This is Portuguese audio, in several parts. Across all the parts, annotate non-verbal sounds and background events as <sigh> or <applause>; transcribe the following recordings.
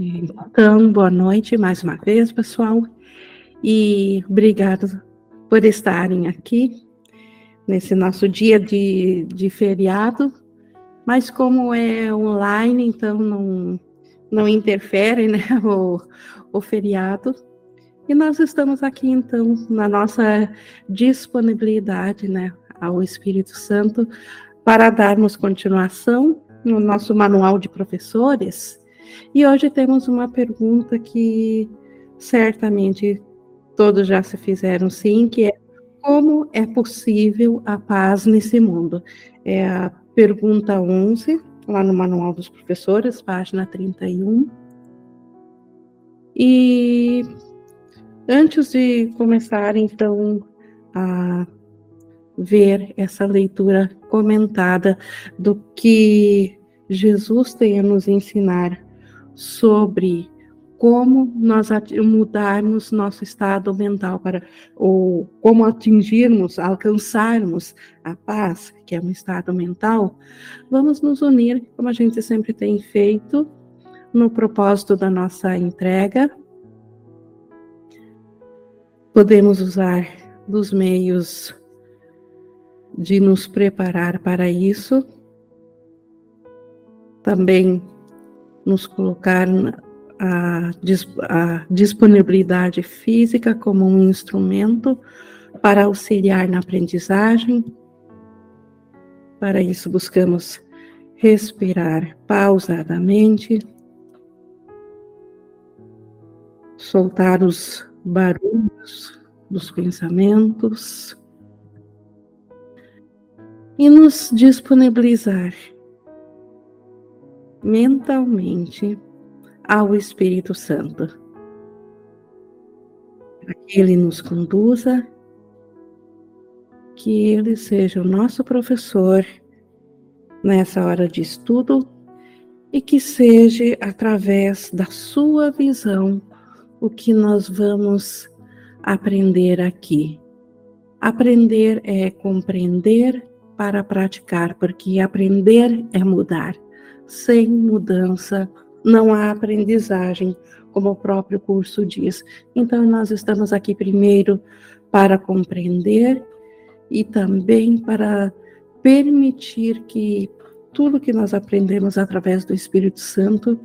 Então, boa noite mais uma vez, pessoal, e obrigado por estarem aqui nesse nosso dia de, de feriado, mas como é online, então não, não interfere né, <laughs> o, o feriado. E nós estamos aqui, então, na nossa disponibilidade né, ao Espírito Santo para darmos continuação no nosso manual de professores. E hoje temos uma pergunta que certamente todos já se fizeram sim, que é como é possível a paz nesse mundo? É a pergunta 11, lá no Manual dos Professores, página 31. E antes de começar, então, a ver essa leitura comentada do que Jesus tem a nos ensinar sobre como nós mudarmos nosso estado mental para ou como atingirmos, alcançarmos a paz, que é um estado mental, vamos nos unir, como a gente sempre tem feito, no propósito da nossa entrega. Podemos usar dos meios de nos preparar para isso, também nos colocar a, a disponibilidade física como um instrumento para auxiliar na aprendizagem. Para isso, buscamos respirar pausadamente, soltar os barulhos dos pensamentos e nos disponibilizar mentalmente ao Espírito Santo. Para que ele nos conduza, que ele seja o nosso professor nessa hora de estudo e que seja através da sua visão o que nós vamos aprender aqui. Aprender é compreender para praticar, porque aprender é mudar. Sem mudança, não há aprendizagem, como o próprio curso diz. Então, nós estamos aqui primeiro para compreender e também para permitir que tudo que nós aprendemos através do Espírito Santo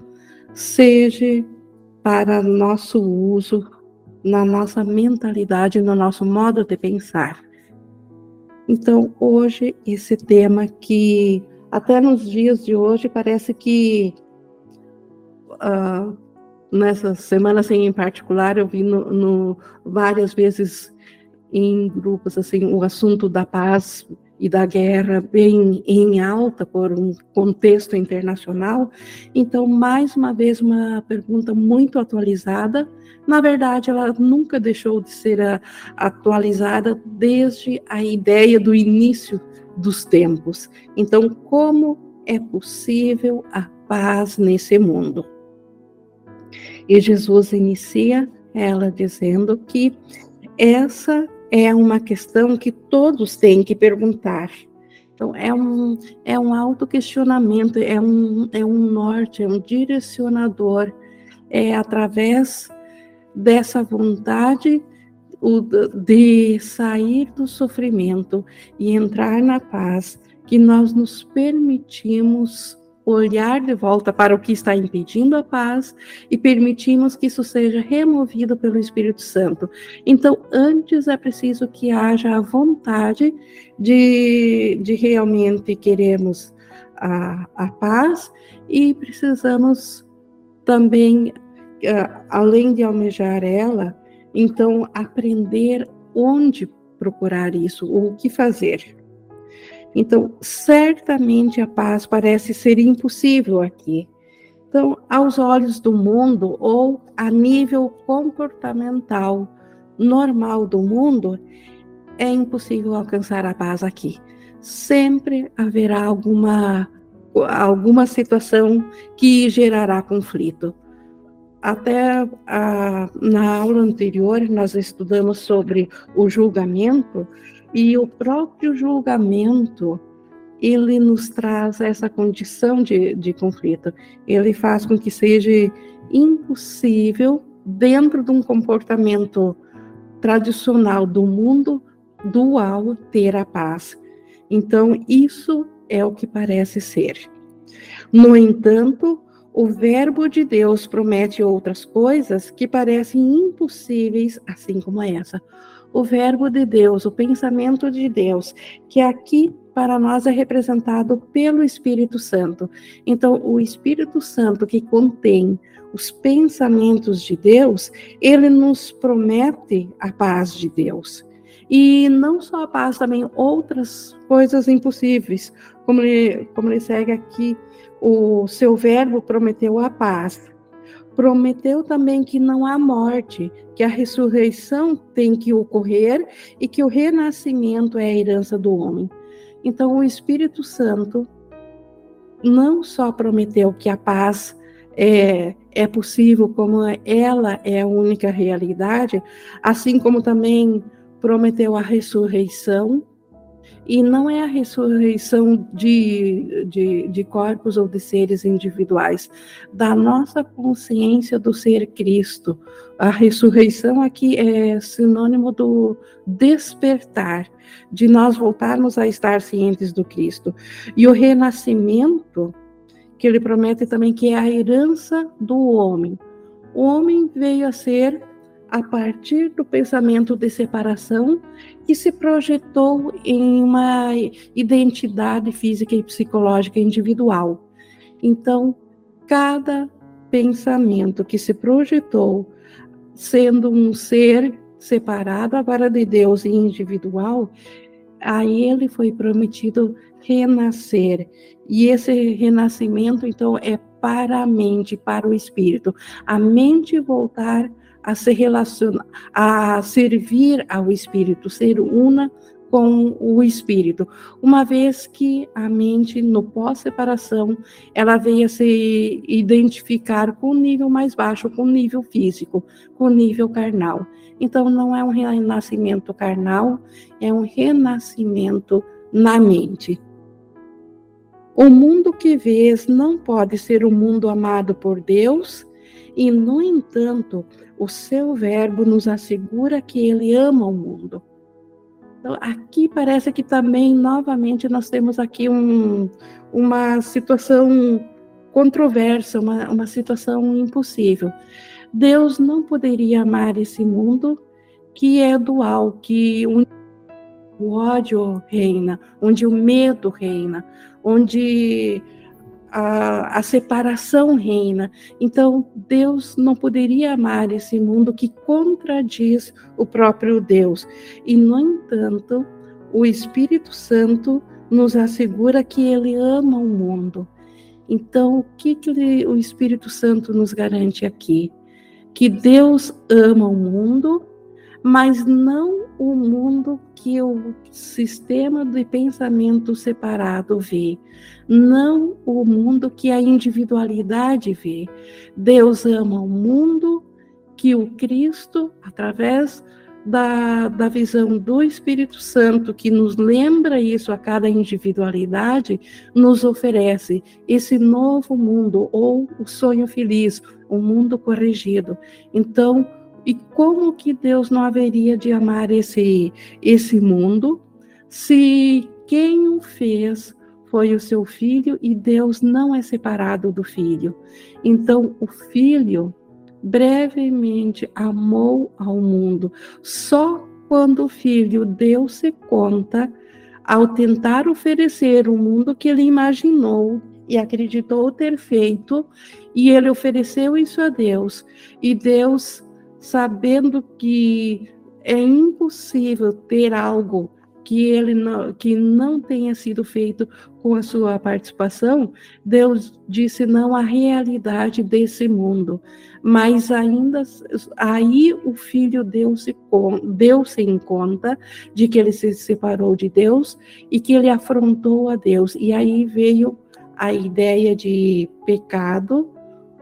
seja para nosso uso, na nossa mentalidade, no nosso modo de pensar. Então, hoje, esse tema que até nos dias de hoje parece que uh, nessa semana assim, em particular, eu vi no, no, várias vezes em grupos assim o assunto da paz e da guerra bem em alta por um contexto internacional. Então, mais uma vez, uma pergunta muito atualizada. Na verdade, ela nunca deixou de ser a, atualizada desde a ideia do início dos tempos. Então, como é possível a paz nesse mundo? E Jesus inicia ela dizendo que essa é uma questão que todos têm que perguntar. Então, é um, é um autoquestionamento, é um, é um norte, é um direcionador. É através dessa vontade de sair do sofrimento e entrar na paz que nós nos permitimos olhar de volta para o que está impedindo a paz e permitimos que isso seja removido pelo Espírito Santo. Então, antes é preciso que haja a vontade de, de realmente queremos a, a paz e precisamos também, além de almejar ela, então aprender onde procurar isso, o que fazer. Então, certamente a paz parece ser impossível aqui. Então, aos olhos do mundo ou a nível comportamental normal do mundo, é impossível alcançar a paz aqui. Sempre haverá alguma alguma situação que gerará conflito. Até a, na aula anterior, nós estudamos sobre o julgamento, e o próprio julgamento, ele nos traz essa condição de, de conflito. Ele faz com que seja impossível, dentro de um comportamento tradicional do mundo dual, ter a paz. Então, isso é o que parece ser. No entanto, o Verbo de Deus promete outras coisas que parecem impossíveis, assim como essa. O Verbo de Deus, o pensamento de Deus, que aqui para nós é representado pelo Espírito Santo. Então, o Espírito Santo que contém os pensamentos de Deus, ele nos promete a paz de Deus. E não só a paz, também outras coisas impossíveis, como ele, como ele segue aqui o seu verbo prometeu a paz. Prometeu também que não há morte, que a ressurreição tem que ocorrer e que o renascimento é a herança do homem. Então, o Espírito Santo não só prometeu que a paz é, é possível, como ela é a única realidade, assim como também prometeu a ressurreição e não é a ressurreição de, de, de, corpos ou de seres individuais, da nossa consciência do ser Cristo. A ressurreição aqui é sinônimo do despertar, de nós voltarmos a estar cientes do Cristo. E o renascimento, que ele promete também que é a herança do homem. O homem veio a ser a partir do pensamento de separação que se projetou em uma identidade física e psicológica individual. Então, cada pensamento que se projetou sendo um ser separado agora de Deus e individual, a ele foi prometido renascer. E esse renascimento, então, é para a mente, para o espírito. A mente voltar a se relacionar, a servir ao Espírito, ser una com o Espírito, uma vez que a mente, no pós-separação, ela veio a se identificar com o nível mais baixo, com o nível físico, com o nível carnal. Então, não é um renascimento carnal, é um renascimento na mente. O mundo que vês não pode ser o mundo amado por Deus, e, no entanto, o seu verbo nos assegura que ele ama o mundo. Então, aqui parece que também, novamente, nós temos aqui um, uma situação controversa, uma, uma situação impossível. Deus não poderia amar esse mundo que é dual, que o ódio reina, onde o medo reina, onde a, a separação reina. Então, Deus não poderia amar esse mundo que contradiz o próprio Deus. E, no entanto, o Espírito Santo nos assegura que ele ama o mundo. Então, o que, que o Espírito Santo nos garante aqui? Que Deus ama o mundo, mas não o mundo que o sistema de pensamento separado vê, não o mundo que a individualidade vê. Deus ama o mundo que o Cristo, através da, da visão do Espírito Santo, que nos lembra isso a cada individualidade, nos oferece esse novo mundo, ou o sonho feliz, o um mundo corrigido. Então, e como que Deus não haveria de amar esse, esse mundo se quem o fez foi o seu filho e Deus não é separado do filho? Então, o filho brevemente amou ao mundo. Só quando o filho deu-se conta, ao tentar oferecer o mundo que ele imaginou e acreditou ter feito, e ele ofereceu isso a Deus, e Deus sabendo que é impossível ter algo que ele não, que não tenha sido feito com a sua participação, Deus disse não à realidade desse mundo. Mas ainda aí o filho deu-se deu -se em conta de que ele se separou de Deus e que ele afrontou a Deus. E aí veio a ideia de pecado,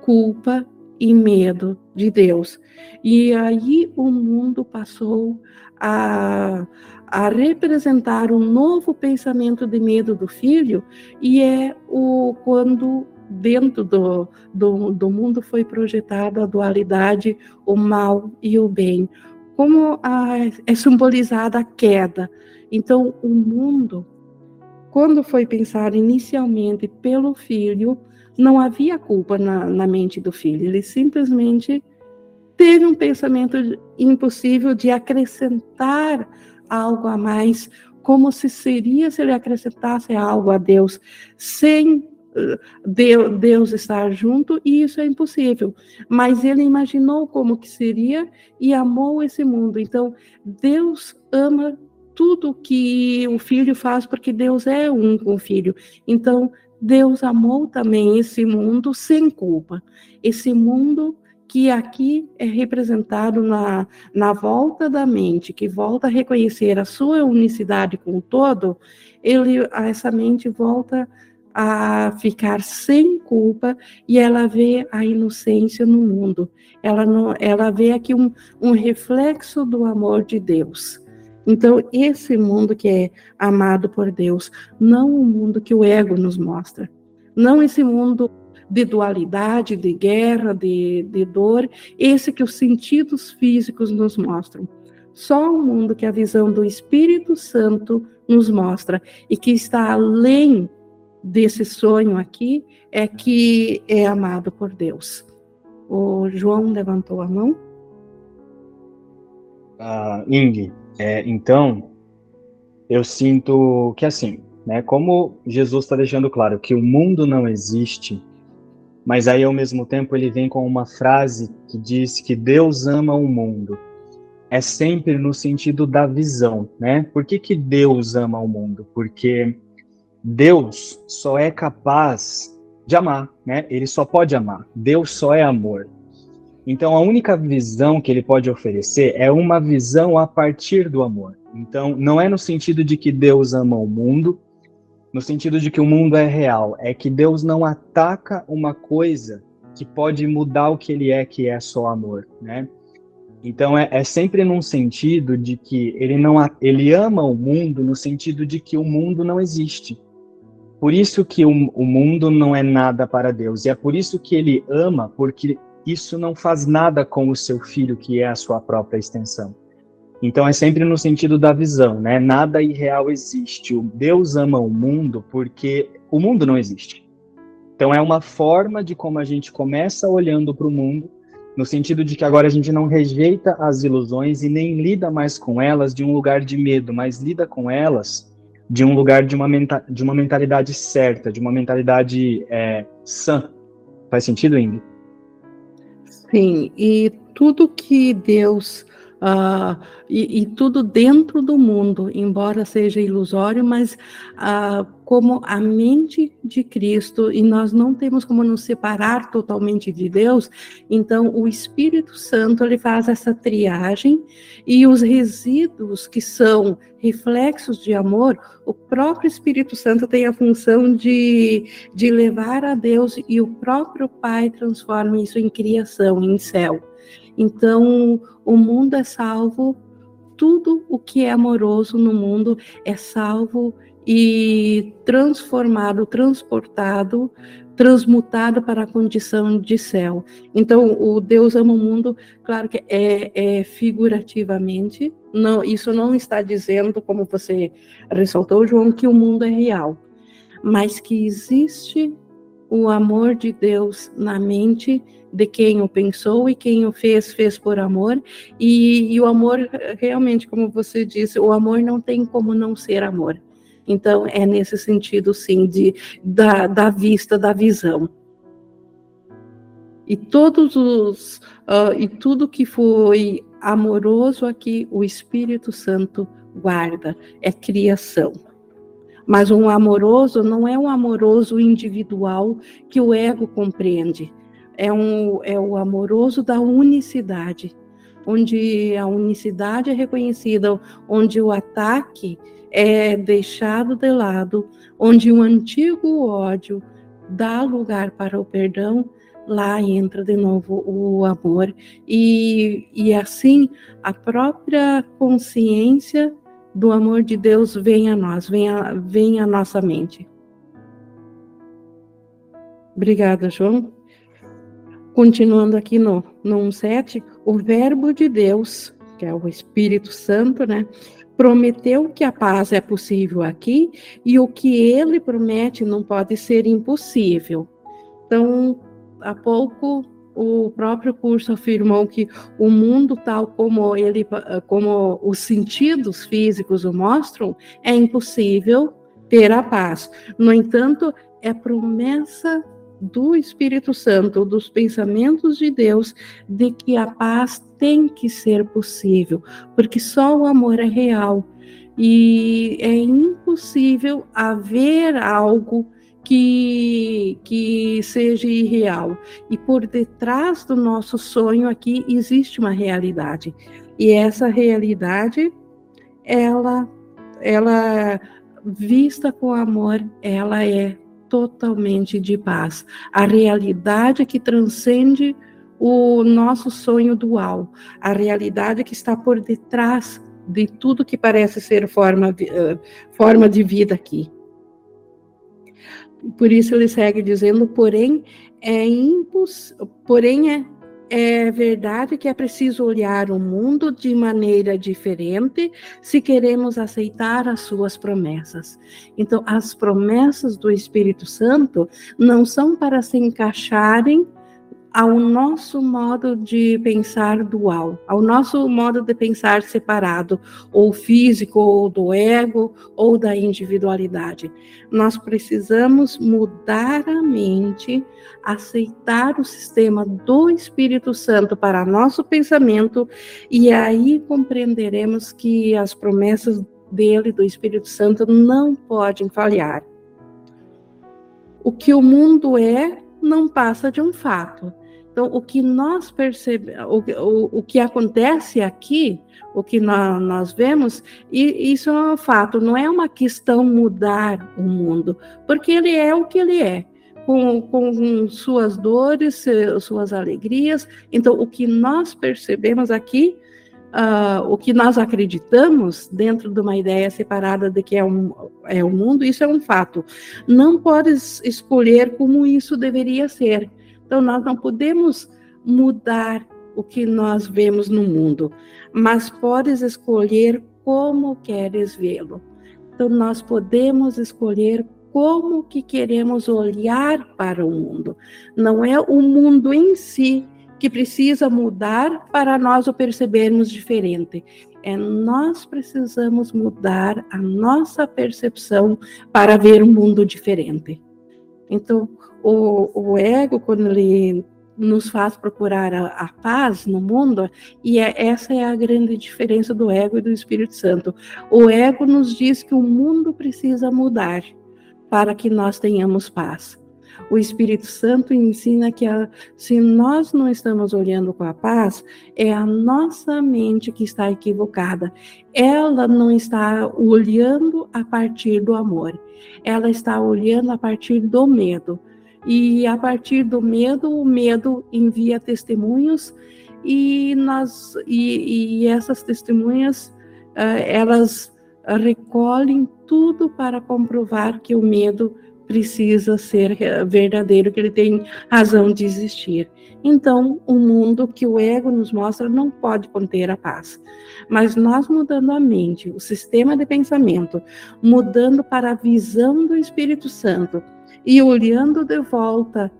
culpa e medo de Deus. E aí o mundo passou a, a representar um novo pensamento de medo do filho, e é o quando dentro do, do, do mundo foi projetada a dualidade, o mal e o bem, como a, é simbolizada a queda. Então, o mundo, quando foi pensado inicialmente pelo filho, não havia culpa na, na mente do filho, ele simplesmente teve um pensamento impossível de acrescentar algo a mais, como se seria se ele acrescentasse algo a Deus, sem eh, Deus estar junto, e isso é impossível. Mas ele imaginou como que seria e amou esse mundo. Então, Deus ama tudo que o filho faz, porque Deus é um com o filho. Então, Deus amou também esse mundo sem culpa. Esse mundo que aqui é representado na, na volta da mente, que volta a reconhecer a sua unicidade com o todo, ele, essa mente volta a ficar sem culpa e ela vê a inocência no mundo. Ela, não, ela vê aqui um, um reflexo do amor de Deus. Então, esse mundo que é amado por Deus, não o mundo que o ego nos mostra, não esse mundo de dualidade, de guerra, de, de dor, esse que os sentidos físicos nos mostram. Só o mundo que a visão do Espírito Santo nos mostra e que está além desse sonho aqui é que é amado por Deus. O João levantou a mão. Ah, Ing, é, então eu sinto que assim, né, como Jesus está deixando claro que o mundo não existe, mas aí ao mesmo tempo ele vem com uma frase que diz que Deus ama o mundo. É sempre no sentido da visão, né? Por que, que Deus ama o mundo? Porque Deus só é capaz de amar, né? Ele só pode amar. Deus só é amor. Então a única visão que ele pode oferecer é uma visão a partir do amor. Então não é no sentido de que Deus ama o mundo, no sentido de que o mundo é real, é que Deus não ataca uma coisa que pode mudar o que ele é, que é só amor, né? Então é, é, sempre num sentido de que ele não ele ama o mundo no sentido de que o mundo não existe. Por isso que o, o mundo não é nada para Deus e é por isso que ele ama, porque isso não faz nada com o seu filho que é a sua própria extensão. Então é sempre no sentido da visão, né? Nada irreal existe. O Deus ama o mundo porque o mundo não existe. Então é uma forma de como a gente começa olhando para o mundo, no sentido de que agora a gente não rejeita as ilusões e nem lida mais com elas de um lugar de medo, mas lida com elas de um lugar de uma, de uma mentalidade certa, de uma mentalidade é, sã. Faz sentido, Ingrid? Sim, e tudo que Deus Uh, e, e, tudo dentro do mundo, embora seja ilusório, mas uh, como a mente de Cristo, e nós não temos como nos separar totalmente de Deus, então o Espírito Santo ele faz essa triagem e os resíduos que são reflexos de amor, o próprio Espírito Santo tem a função de, de levar a Deus e o próprio Pai transforma isso em criação, em céu. Então, o mundo é salvo, tudo o que é amoroso no mundo é salvo e transformado, transportado, transmutado para a condição de céu. Então, o Deus ama o mundo, claro que é, é figurativamente, não, isso não está dizendo, como você ressaltou, João, que o mundo é real, mas que existe o amor de Deus na mente de quem o pensou e quem o fez, fez por amor. E, e, o amor, realmente, como você disse, o amor não tem como não ser amor. Então, é nesse sentido, sim, de, da, da vista, da visão. E todos os uh, e tudo que foi amoroso aqui, o Espírito Santo guarda, é criação. Mas um amoroso não é um amoroso individual que o ego compreende é, um, é o amoroso da unicidade, onde a unicidade é reconhecida, onde o ataque é deixado de lado, onde um antigo ódio dá lugar para o perdão, lá entra de novo o amor. E, e assim, a própria consciência do amor de Deus venha a nós, venha, venha à nossa mente. Obrigada, João. Continuando aqui no, no 1.7, o verbo de Deus, que é o Espírito Santo, né? Prometeu que a paz é possível aqui e o que ele promete não pode ser impossível. Então, há pouco o próprio curso afirmou que o mundo tal como ele como os sentidos físicos o mostram é impossível ter a paz. No entanto, é promessa do Espírito Santo, dos pensamentos de Deus, de que a paz tem que ser possível, porque só o amor é real e é impossível haver algo que, que seja irreal. E por detrás do nosso sonho aqui existe uma realidade. E essa realidade, ela, ela vista com amor, ela é totalmente de paz. A realidade que transcende o nosso sonho dual, a realidade que está por detrás de tudo que parece ser forma, eh, forma de vida aqui. Por isso ele segue dizendo, porém é imposs... porém é, é verdade que é preciso olhar o mundo de maneira diferente se queremos aceitar as suas promessas. Então, as promessas do Espírito Santo não são para se encaixarem ao nosso modo de pensar dual, ao nosso modo de pensar separado, ou físico, ou do ego, ou da individualidade. Nós precisamos mudar a mente, aceitar o sistema do Espírito Santo para nosso pensamento, e aí compreenderemos que as promessas dele, do Espírito Santo, não podem falhar. O que o mundo é não passa de um fato então, o que nós percebemos, o, o, que acontece aqui, o que nós, nós vemos, e isso é um fato, não é uma questão mudar o mundo, porque ele é o que ele é, com, com suas dores, suas alegrias. Então, o que nós percebemos aqui, uh, o que nós acreditamos dentro de uma ideia separada de que é, um, é o mundo, isso é um fato. Não podes escolher como isso deveria ser então, nós não podemos mudar o que nós vemos no mundo, mas podes escolher como queres vê-lo. Então, nós podemos escolher como que queremos olhar para o mundo. Não é o mundo em si que precisa mudar para nós o percebermos diferente. É nós precisamos mudar a nossa percepção para ver um mundo diferente. Então, o, o ego, quando ele nos faz procurar a, a, paz no mundo, e é, essa é a grande diferença do ego e do Espírito Santo. O ego nos diz que o mundo precisa mudar para que nós tenhamos paz. O Espírito Santo ensina que a, se nós não estamos olhando com a paz, é a nossa mente que está equivocada. Ela não está olhando a partir do amor, ela está olhando a partir do medo e a partir do medo, o medo envia testemunhos e nós e, e essas testemunhas uh, elas recolhem tudo para comprovar que o medo precisa ser verdadeiro, que ele tem razão de existir. Então, o mundo que o ego nos mostra não pode conter a paz. Mas nós mudando a mente, o sistema de pensamento, mudando para a visão do Espírito Santo, e olhando de volta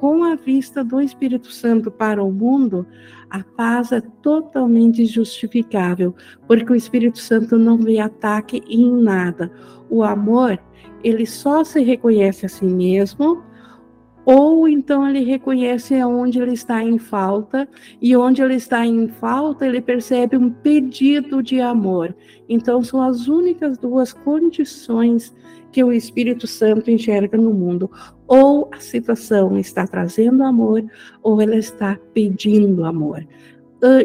com a vista do Espírito Santo para o mundo, a paz é totalmente justificável, porque o Espírito Santo não vê ataque em nada. O amor, ele só se reconhece a si mesmo, ou então ele reconhece onde ele está em falta, e onde ele está em falta, ele percebe um pedido de amor. Então, são as únicas duas condições que o Espírito Santo enxerga no mundo. Ou a situação está trazendo amor, ou ela está pedindo amor.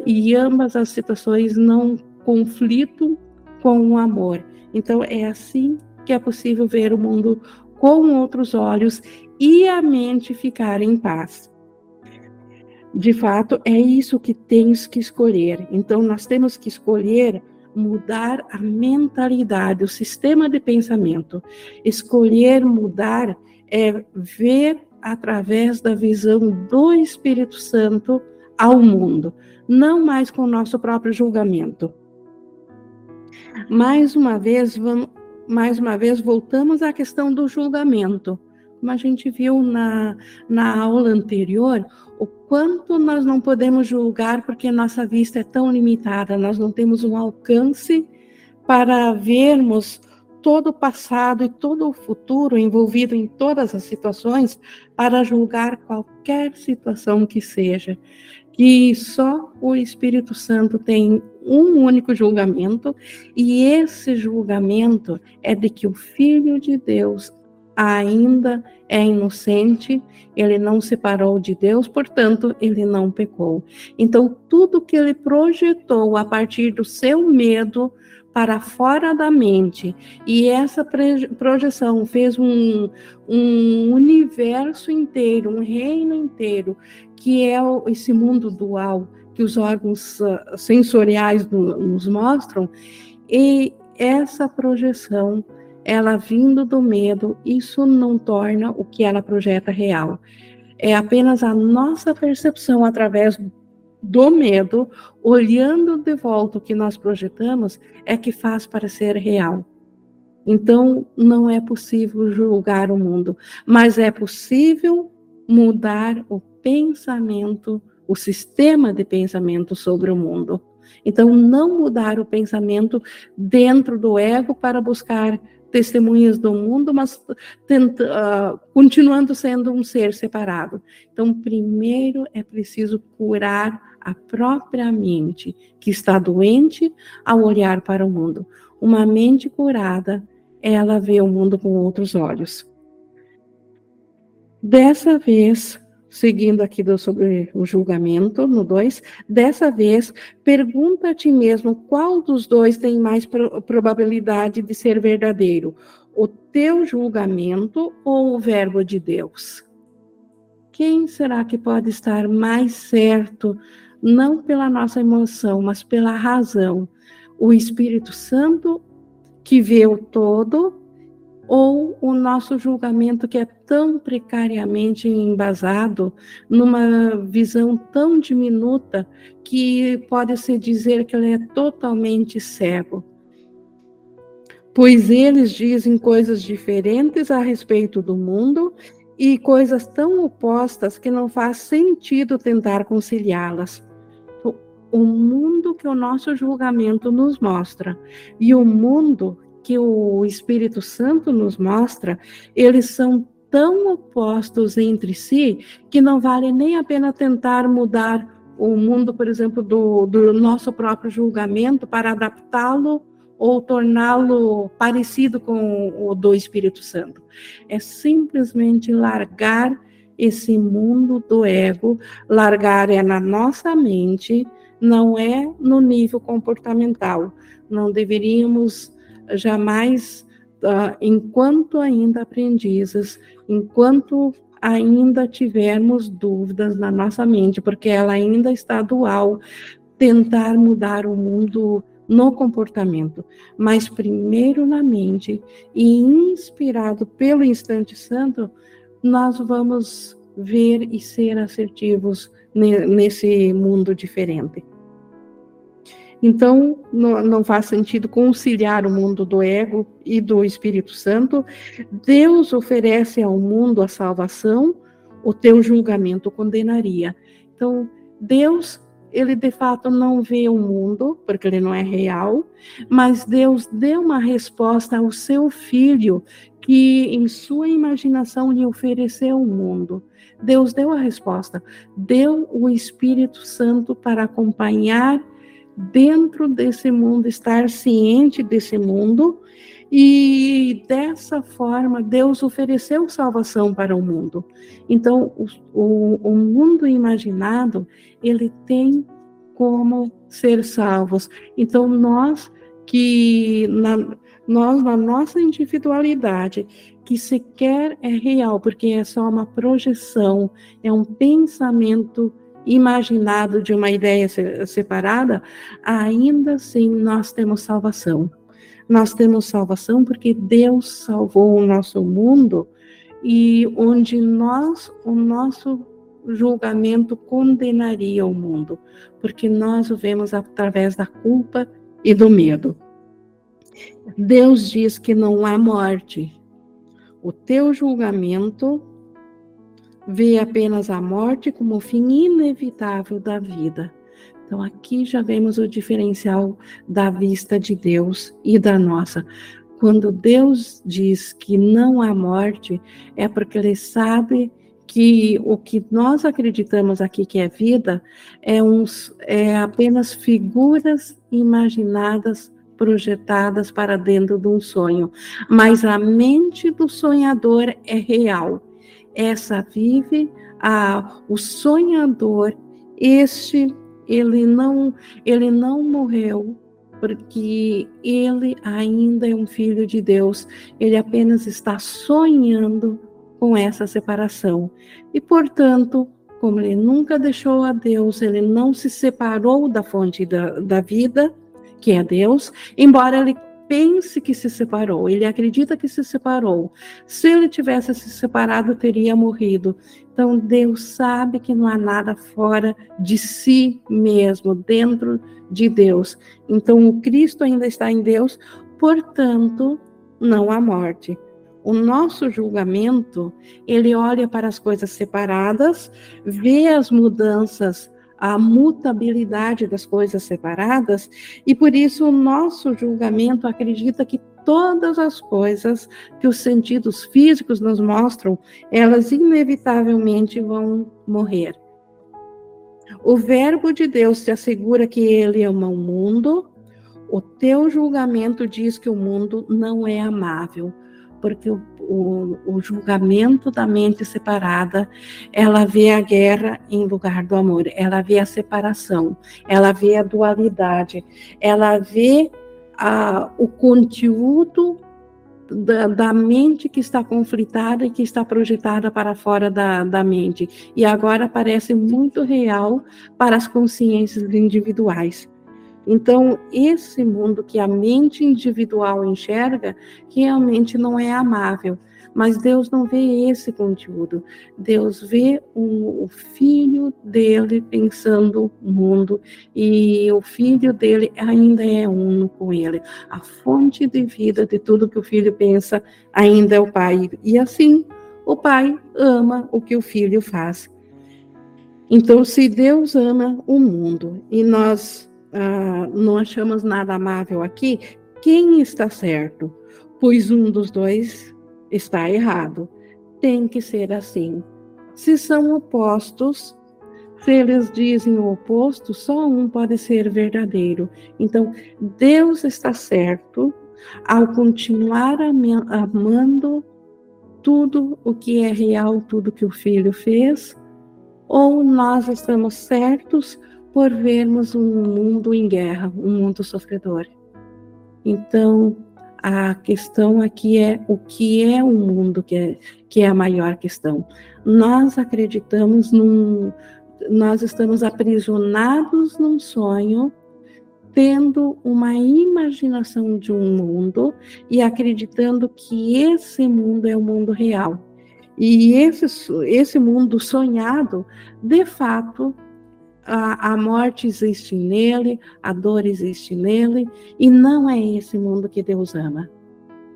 E ambas as situações não conflitam com o amor. Então, é assim que é possível ver o mundo com outros olhos e a mente ficar em paz. De fato, é isso que tens que escolher. Então, nós temos que escolher mudar a mentalidade, o sistema de pensamento. Escolher mudar é ver através da visão do Espírito Santo ao mundo, não mais com o nosso próprio julgamento. Mais uma vez, vamos, mais uma vez voltamos à questão do julgamento. Como a gente viu na, na aula anterior, o quanto nós não podemos julgar porque nossa vista é tão limitada, nós não temos um alcance para vermos todo o passado e todo o futuro envolvido em todas as situações para julgar qualquer situação que seja. Que só o Espírito Santo tem um único julgamento, e esse julgamento é de que o Filho de Deus ainda é inocente, ele não separou de Deus, portanto, ele não pecou. Então, tudo que ele projetou a partir do seu medo para fora da mente, e essa projeção fez um, um universo inteiro, um reino inteiro, que é esse mundo dual que os órgãos ah, sensoriais nos mostram, e essa projeção ela vindo do medo, isso não torna o que ela projeta real. É apenas a nossa percepção através do medo, olhando de volta o que nós projetamos, é que faz parecer real. Então, não é possível julgar o mundo, mas é possível mudar o pensamento, o sistema de pensamento sobre o mundo. Então, não mudar o pensamento dentro do ego para buscar testemunhas do mundo, mas tenta, uh, continuando sendo um ser separado. Então, primeiro é preciso curar a própria mente, que está doente ao olhar para o mundo. Uma mente curada, ela vê o mundo com outros olhos. Dessa vez, seguindo aqui do, sobre o julgamento, no 2, dessa vez, pergunta a ti mesmo qual dos dois tem mais pro, probabilidade de ser verdadeiro, o teu julgamento ou o verbo de Deus? Quem será que pode estar mais certo, não pela nossa emoção, mas pela razão? O Espírito Santo, que vê o todo, ou o nosso julgamento que é tão precariamente embasado numa visão tão diminuta que pode-se dizer que ele é totalmente cego. Pois eles dizem coisas diferentes a respeito do mundo e coisas tão opostas que não faz sentido tentar conciliá-las. O mundo que o nosso julgamento nos mostra e o mundo que o Espírito Santo nos mostra, eles são tão opostos entre si que não vale nem a pena tentar mudar o mundo, por exemplo, do, do nosso próprio julgamento para adaptá-lo ou torná-lo parecido com o do Espírito Santo. É simplesmente largar esse mundo do ego, largar é na nossa mente, não é no nível comportamental. Não deveríamos jamais, uh, enquanto ainda aprendizes, enquanto ainda tivermos dúvidas na nossa mente, porque ela ainda está dual, tentar mudar o mundo no comportamento, mas primeiro na mente e inspirado pelo instante santo, nós vamos ver e ser assertivos nesse mundo diferente. Então, não, não, faz sentido conciliar o mundo do ego e do Espírito Santo. Deus oferece ao mundo a salvação, o teu julgamento condenaria. Então, Deus, ele de fato não vê o mundo, porque ele não é real, mas Deus deu uma resposta ao seu filho, que em sua imaginação lhe ofereceu o mundo. Deus deu a resposta, deu o Espírito Santo para acompanhar dentro desse mundo, estar ciente desse mundo, e dessa forma Deus ofereceu salvação para o mundo. Então, o, o, o mundo imaginado, ele tem como ser salvos. Então, nós que na, nós na nossa individualidade, que sequer é real, porque é só uma projeção, é um pensamento imaginado de uma ideia separada, ainda assim nós temos salvação. Nós temos salvação porque Deus salvou o nosso mundo e onde nós, o nosso julgamento condenaria o mundo, porque nós o vemos através da culpa e do medo. Deus diz que não há morte. O teu julgamento vê apenas a morte como o fim inevitável da vida. Então, aqui já vemos o diferencial da vista de Deus e da nossa. Quando Deus diz que não há morte, é porque Ele sabe que o que nós acreditamos aqui que é vida é, uns, é apenas figuras imaginadas projetadas para dentro de um sonho, mas a mente do sonhador é real. Essa vive a, o sonhador, este ele não ele não morreu porque ele ainda é um filho de Deus, ele apenas está sonhando com essa separação. E, portanto, como ele nunca deixou a Deus, ele não se separou da fonte da, da vida, que é Deus, embora ele pense que se separou, ele acredita que se separou. Se ele tivesse se separado, teria morrido. Então, Deus sabe que não há nada fora de si mesmo, dentro de Deus. Então, o Cristo ainda está em Deus, portanto, não há morte. O nosso julgamento, ele olha para as coisas separadas, vê as mudanças a mutabilidade das coisas separadas, e por isso o nosso julgamento acredita que todas as coisas que os sentidos físicos nos mostram, elas inevitavelmente vão morrer. O Verbo de Deus te assegura que ele ama o mundo, o teu julgamento diz que o mundo não é amável porque o, o, o, julgamento da mente separada, ela vê a guerra em lugar do amor, ela vê a separação, ela vê a dualidade, ela vê a, o conteúdo da, da, mente que está conflitada e que está projetada para fora da, da mente. E agora parece muito real para as consciências individuais. Então, esse mundo que a mente individual enxerga, realmente não é amável. Mas Deus não vê esse conteúdo. Deus vê o, o filho dele pensando o mundo e o filho dele ainda é uno com ele. A fonte de vida de tudo que o filho pensa ainda é o pai. E assim, o pai ama o que o filho faz. Então, se Deus ama o mundo e nós ah, não achamos nada amável aqui, quem está certo? Pois um dos dois está errado. Tem que ser assim. Se são opostos, se eles dizem o oposto, só um pode ser verdadeiro. Então, Deus está certo ao continuar amando tudo o que é real, tudo que o filho fez, ou nós estamos certos por vermos um mundo em guerra, um mundo sofredor. Então, a questão aqui é o que é o mundo que é, que é a maior questão. Nós acreditamos num. Nós estamos aprisionados num sonho, tendo uma imaginação de um mundo e acreditando que esse mundo é o mundo real. E esse, esse mundo sonhado, de fato, a, a morte existe nele, a dor existe nele, e não é esse mundo que Deus ama.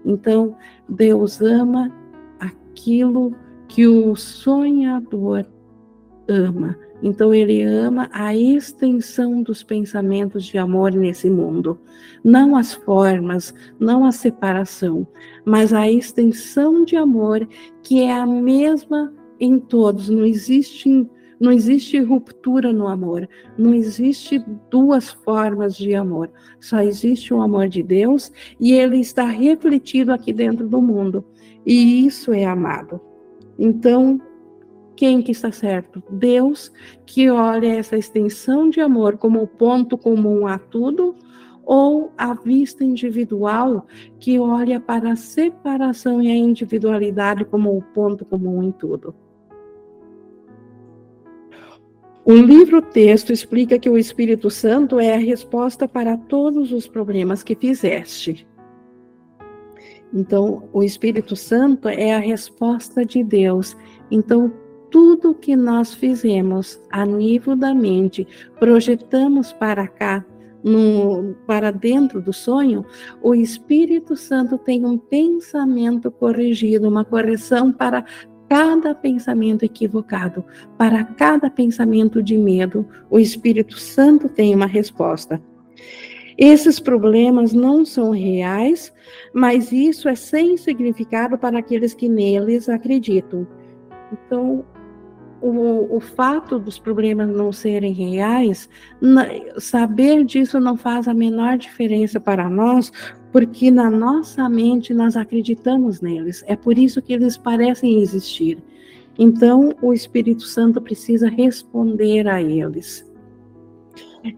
Então, Deus ama aquilo que o sonhador ama. Então, ele ama a extensão dos pensamentos de amor nesse mundo. Não as formas, não a separação, mas a extensão de amor que é a mesma em todos. Não existe não existe ruptura no amor, não existe duas formas de amor, só existe o amor de Deus e ele está refletido aqui dentro do mundo. E isso é amado. Então, quem que está certo? Deus, que olha essa extensão de amor como o ponto comum a tudo, ou a vista individual, que olha para a separação e a individualidade como o ponto comum em tudo. O livro-texto explica que o Espírito Santo é a resposta para todos os problemas que fizeste. Então, o Espírito Santo é a resposta de Deus. Então, tudo que nós fizemos a nível da mente, projetamos para cá, no, para dentro do sonho, o Espírito Santo tem um pensamento corrigido, uma correção para cada pensamento equivocado, para cada pensamento de medo, o Espírito Santo tem uma resposta. Esses problemas não são reais, mas isso é sem significado para aqueles que neles acreditam. Então, o, o fato dos problemas não serem reais, saber disso não faz a menor diferença para nós, porque na nossa mente nós acreditamos neles. É por isso que eles parecem existir. Então, o Espírito Santo precisa responder a eles.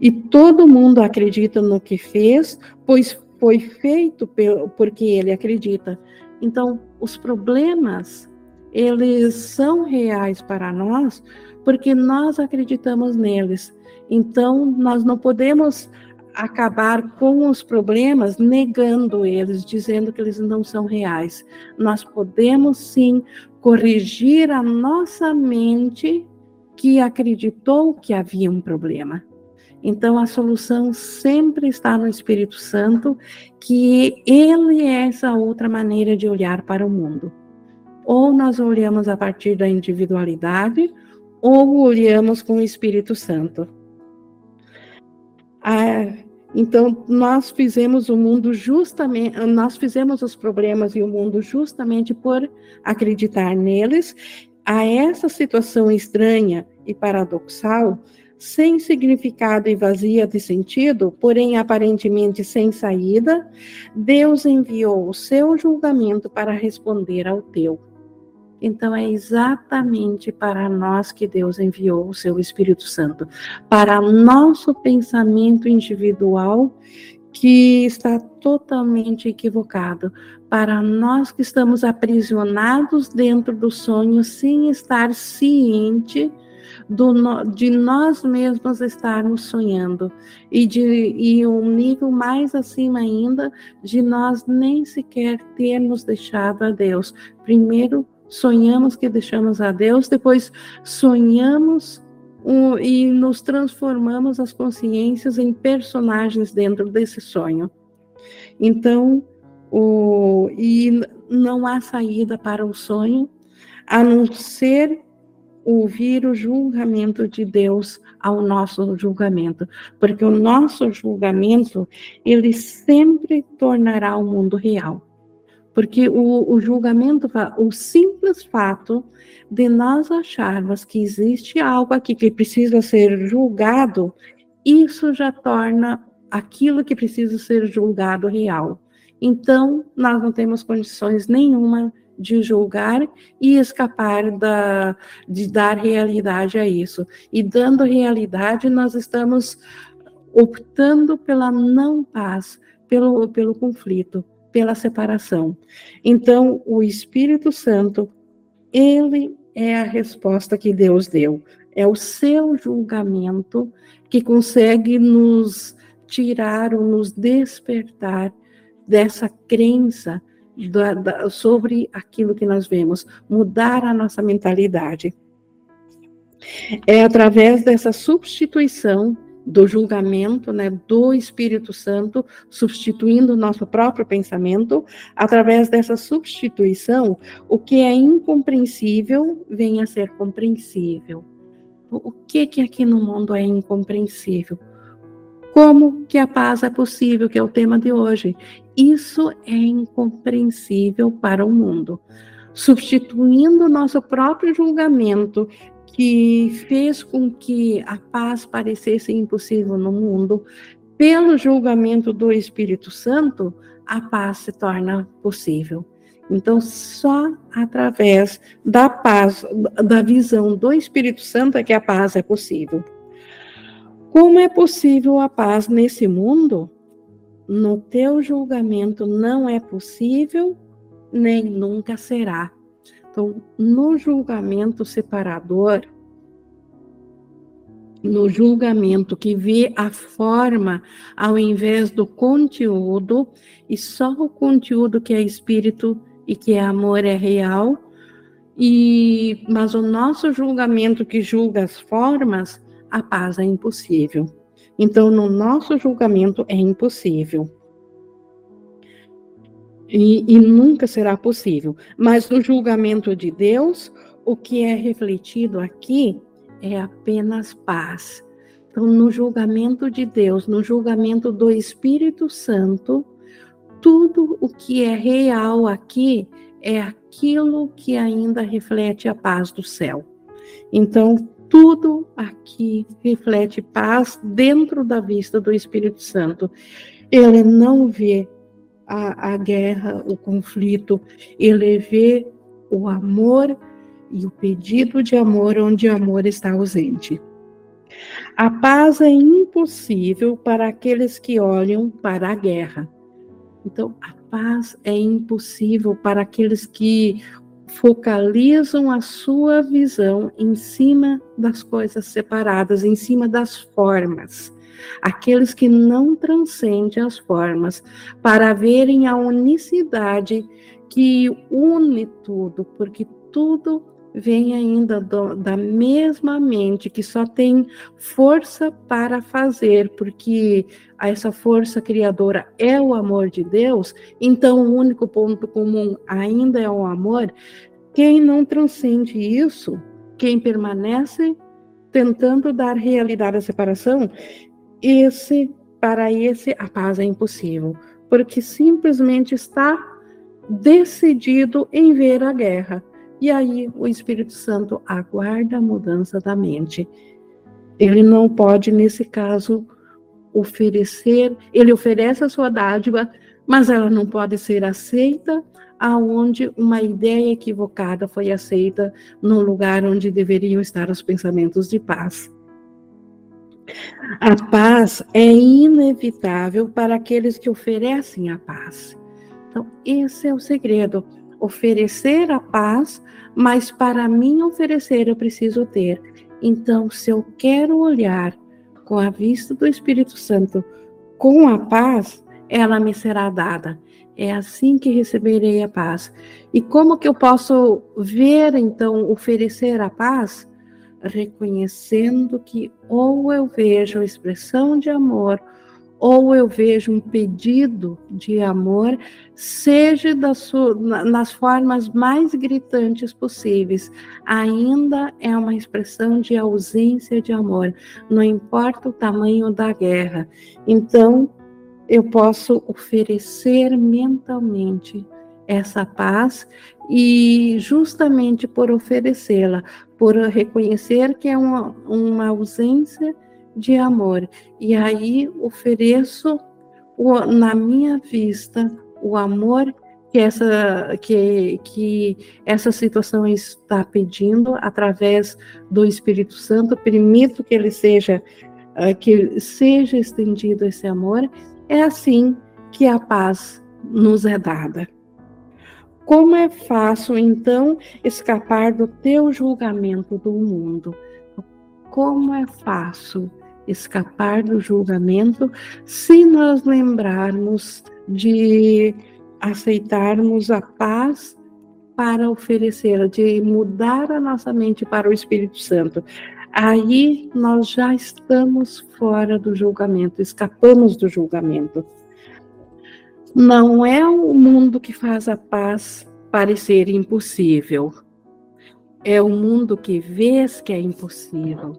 E todo mundo acredita no que fez, pois foi feito porque ele acredita. Então, os problemas, eles são reais para nós porque nós acreditamos neles. Então, nós não podemos acabar com os problemas negando eles, dizendo que eles não são reais. Nós podemos sim corrigir a nossa mente que acreditou que havia um problema. Então, a solução sempre está no Espírito Santo, que ele é essa outra maneira de olhar para o mundo. Ou nós olhamos a partir da individualidade, ou olhamos com o Espírito Santo. Ah, então, nós fizemos o mundo justamente, nós fizemos os problemas e o mundo justamente por acreditar neles. A essa situação estranha e paradoxal, sem significado e vazia de sentido, porém aparentemente sem saída, Deus enviou o seu julgamento para responder ao teu. Então é exatamente para nós que Deus enviou o seu Espírito Santo, para nosso pensamento individual que está totalmente equivocado, para nós que estamos aprisionados dentro do sonho sem estar ciente do, de nós mesmos estarmos sonhando e de e um nível mais acima ainda de nós nem sequer termos deixado a Deus. Primeiro sonhamos que deixamos a Deus, depois sonhamos um, e nos transformamos as consciências em personagens dentro desse sonho. Então, o, e não há saída para o sonho a não ser ouvir o julgamento de Deus ao nosso julgamento, porque o nosso julgamento ele sempre tornará o mundo real, porque o, o julgamento, o simples fato de nós acharmos que existe algo aqui que precisa ser julgado, isso já torna aquilo que precisa ser julgado real. Então, nós não temos condições nenhuma de julgar e escapar da, de dar realidade a isso. E dando realidade, nós estamos optando pela não paz, pelo, pelo conflito, pela separação. Então, o Espírito Santo, ele é a resposta que Deus deu. É o seu julgamento que consegue nos tirar ou nos despertar dessa crença da, da, sobre aquilo que nós vemos, mudar a nossa mentalidade. É através dessa substituição do julgamento, né, do Espírito Santo, substituindo o nosso próprio pensamento, através dessa substituição, o que é incompreensível vem a ser compreensível. O que que aqui no mundo é incompreensível? Como que a paz é possível, que é o tema de hoje? Isso é incompreensível para o mundo. Substituindo o nosso próprio julgamento, que fez com que a paz parecesse impossível no mundo, pelo julgamento do Espírito Santo, a paz se torna possível. Então, só através da paz, da visão do Espírito Santo é que a paz é possível. Como é possível a paz nesse mundo? No teu julgamento não é possível, nem nunca será. Então, no julgamento separador, no julgamento que vê a forma ao invés do conteúdo, e só o conteúdo que é espírito e que é amor é real, e mas o nosso julgamento que julga as formas, a paz é impossível. Então, no nosso julgamento é impossível. E, e nunca será possível. Mas no julgamento de Deus, o que é refletido aqui é apenas paz. Então, no julgamento de Deus, no julgamento do Espírito Santo, tudo o que é real aqui é aquilo que ainda reflete a paz do céu. Então, tudo aqui reflete paz dentro da vista do Espírito Santo. Ele não vê a, a guerra, o conflito, ele vê o amor e o pedido de amor onde o amor está ausente. A paz é impossível para aqueles que olham para a guerra. Então, a paz é impossível para aqueles que focalizam a sua visão em cima das coisas separadas, em cima das formas. Aqueles que não transcendem as formas, para verem a unicidade que une tudo, porque tudo vem ainda do, da mesma mente que só tem força para fazer, porque essa força criadora é o amor de Deus, então o único ponto comum ainda é o amor. Quem não transcende isso, quem permanece tentando dar realidade à separação, esse para esse a paz é impossível, porque simplesmente está decidido em ver a guerra e aí o Espírito Santo aguarda a mudança da mente. Ele não pode, nesse caso, oferecer, ele oferece a sua dádiva, mas ela não pode ser aceita aonde uma ideia equivocada foi aceita no lugar onde deveriam estar os pensamentos de paz. A paz é inevitável para aqueles que oferecem a paz. Então, esse é o segredo oferecer a paz, mas para mim oferecer eu preciso ter. Então, se eu quero olhar com a vista do Espírito Santo, com a paz, ela me será dada. É assim que receberei a paz. E como que eu posso ver, então, oferecer a paz? Reconhecendo que ou eu vejo a expressão de amor, ou eu vejo um pedido de amor, seja nas formas mais gritantes possíveis, ainda é uma expressão de ausência de amor, não importa o tamanho da guerra. Então, eu posso oferecer mentalmente essa paz e justamente por oferecê-la, por reconhecer que é uma, uma ausência de amor. E aí ofereço o, na minha vista o amor que essa que, que essa situação está pedindo através do Espírito Santo, permito que ele seja uh, que seja estendido esse amor, é assim que a paz nos é dada. Como é fácil então escapar do teu julgamento do mundo? Como é fácil escapar do julgamento se nós lembrarmos de aceitarmos a paz para oferecê-la, de mudar a nossa mente para o Espírito Santo. Aí nós já estamos fora do julgamento, escapamos do julgamento. Não é o mundo que faz a paz parecer impossível. É o mundo que vês que é impossível.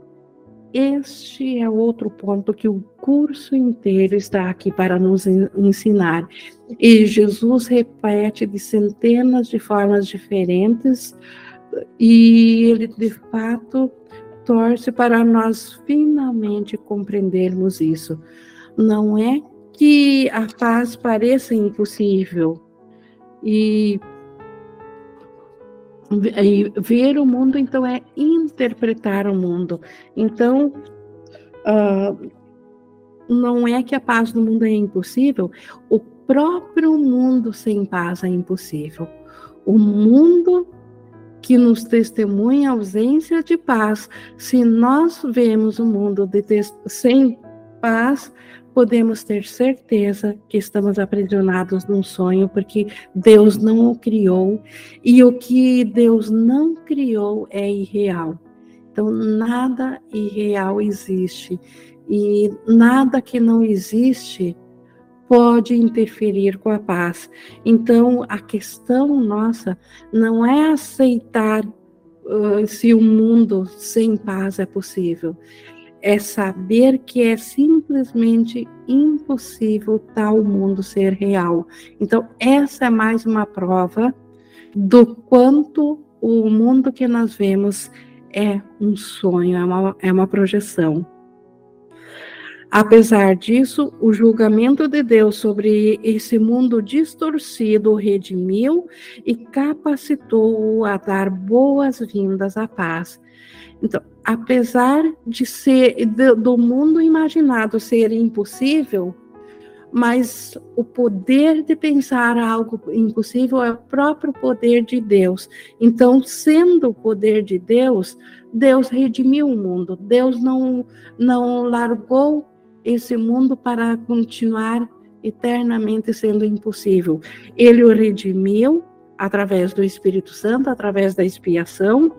Este é outro ponto que o curso inteiro está aqui para nos ensinar. E Jesus repete de centenas de formas diferentes, e ele de fato torce para nós finalmente compreendermos isso. Não é que a paz pareça impossível, e e ver o mundo, então, é interpretar o mundo. Então, uh, não é que a paz no mundo é impossível, o próprio mundo sem paz é impossível. O mundo que nos testemunha a ausência de paz. Se nós vemos o mundo sem paz, podemos ter certeza que estamos aprisionados num sonho, porque Deus não o criou e o que Deus não criou é irreal. Então, nada irreal existe e nada que não existe pode interferir com a paz. Então, a questão nossa não é aceitar uh, se o um mundo sem paz é possível, é saber que é simplesmente impossível tal mundo ser real. Então, essa é mais uma prova do quanto o mundo que nós vemos é um sonho, é uma, é uma projeção. Apesar disso, o julgamento de Deus sobre esse mundo distorcido redimiu e capacitou-o a dar boas-vindas à paz. Então, apesar de ser do mundo imaginado ser impossível, mas o poder de pensar algo impossível é o próprio poder de Deus. Então, sendo o poder de Deus, Deus redimiu o mundo. Deus não não largou esse mundo para continuar eternamente sendo impossível. Ele o redimiu através do Espírito Santo, através da expiação,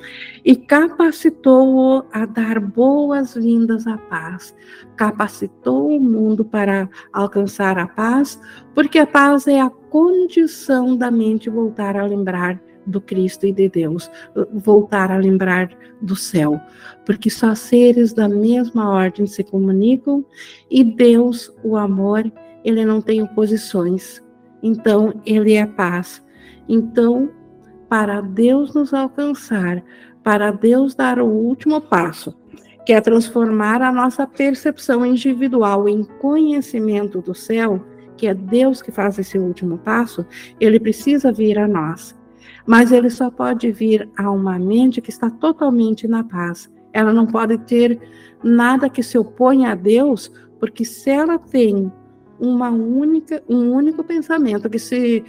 e capacitou-o a dar boas-vindas à paz. Capacitou o mundo para alcançar a paz, porque a paz é a condição da mente voltar a lembrar do Cristo e de Deus, voltar a lembrar do céu, porque só seres da mesma ordem se comunicam e Deus, o amor, ele não tem oposições. Então, ele é paz. Então, para Deus nos alcançar, para Deus dar o último passo, que é transformar a nossa percepção individual em conhecimento do céu, que é Deus que faz esse último passo, ele precisa vir a nós mas ele só pode vir a uma mente que está totalmente na paz. Ela não pode ter nada que se oponha a Deus, porque se ela tem uma única, um único pensamento que se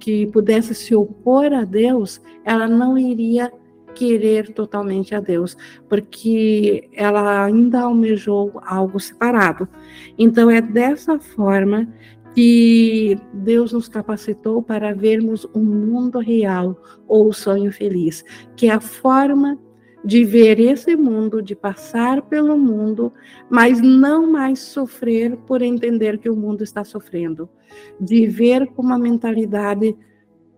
que pudesse se opor a Deus, ela não iria querer totalmente a Deus, porque ela ainda almejou algo separado. Então é dessa forma que Deus nos capacitou para vermos o um mundo real ou o sonho feliz, que é a forma de ver esse mundo, de passar pelo mundo, mas não mais sofrer por entender que o mundo está sofrendo, de ver com uma mentalidade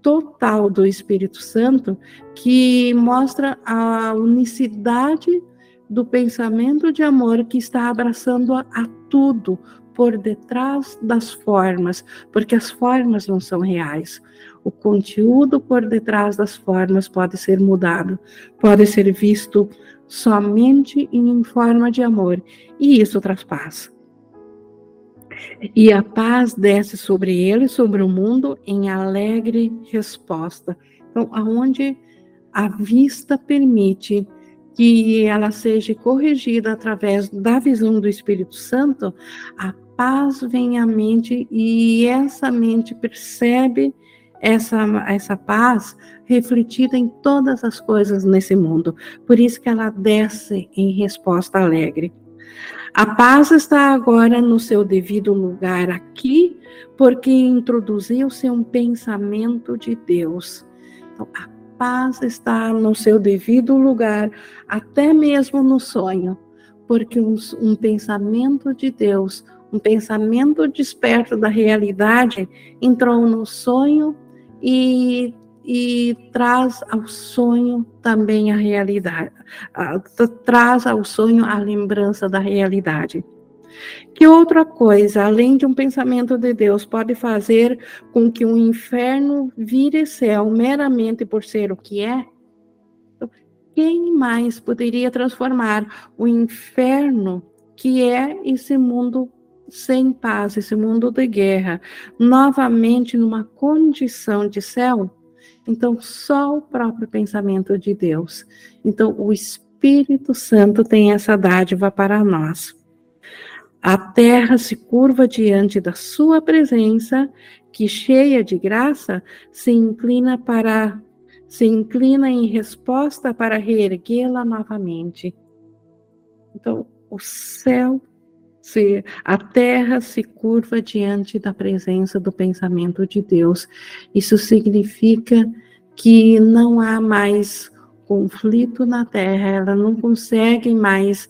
total do Espírito Santo que mostra a unicidade do pensamento de amor que está abraçando a, a tudo, por detrás das formas, porque as formas não são reais. O conteúdo por detrás das formas pode ser mudado, pode ser visto somente em forma de amor, e isso traz paz. E a paz desce sobre ele, sobre o mundo, em alegre resposta. Então, aonde a vista permite que ela seja corrigida através da visão do Espírito Santo, a paz vem à mente e essa mente percebe essa, essa paz refletida em todas as coisas nesse mundo. Por isso que ela desce em resposta alegre. A paz está agora no seu devido lugar aqui, porque introduziu-se um pensamento de Deus. Então, a paz está no seu devido lugar, até mesmo no sonho, porque um, um pensamento de Deus um pensamento desperto da realidade entrou no sonho e, e traz ao sonho também a realidade, a, traz ao sonho a lembrança da realidade. Que outra coisa, além de um pensamento de Deus, pode fazer com que o inferno vire céu meramente por ser o que é? Quem mais poderia transformar o inferno, que é esse mundo sem paz, esse mundo de guerra, novamente numa condição de céu, então só o próprio pensamento de Deus. Então o Espírito Santo tem essa dádiva para nós. A terra se curva diante da sua presença, que cheia de graça se inclina para se inclina em resposta para reerguê-la novamente. Então, o céu se a terra se curva diante da presença do pensamento de Deus. Isso significa que não há mais conflito na terra, ela não consegue mais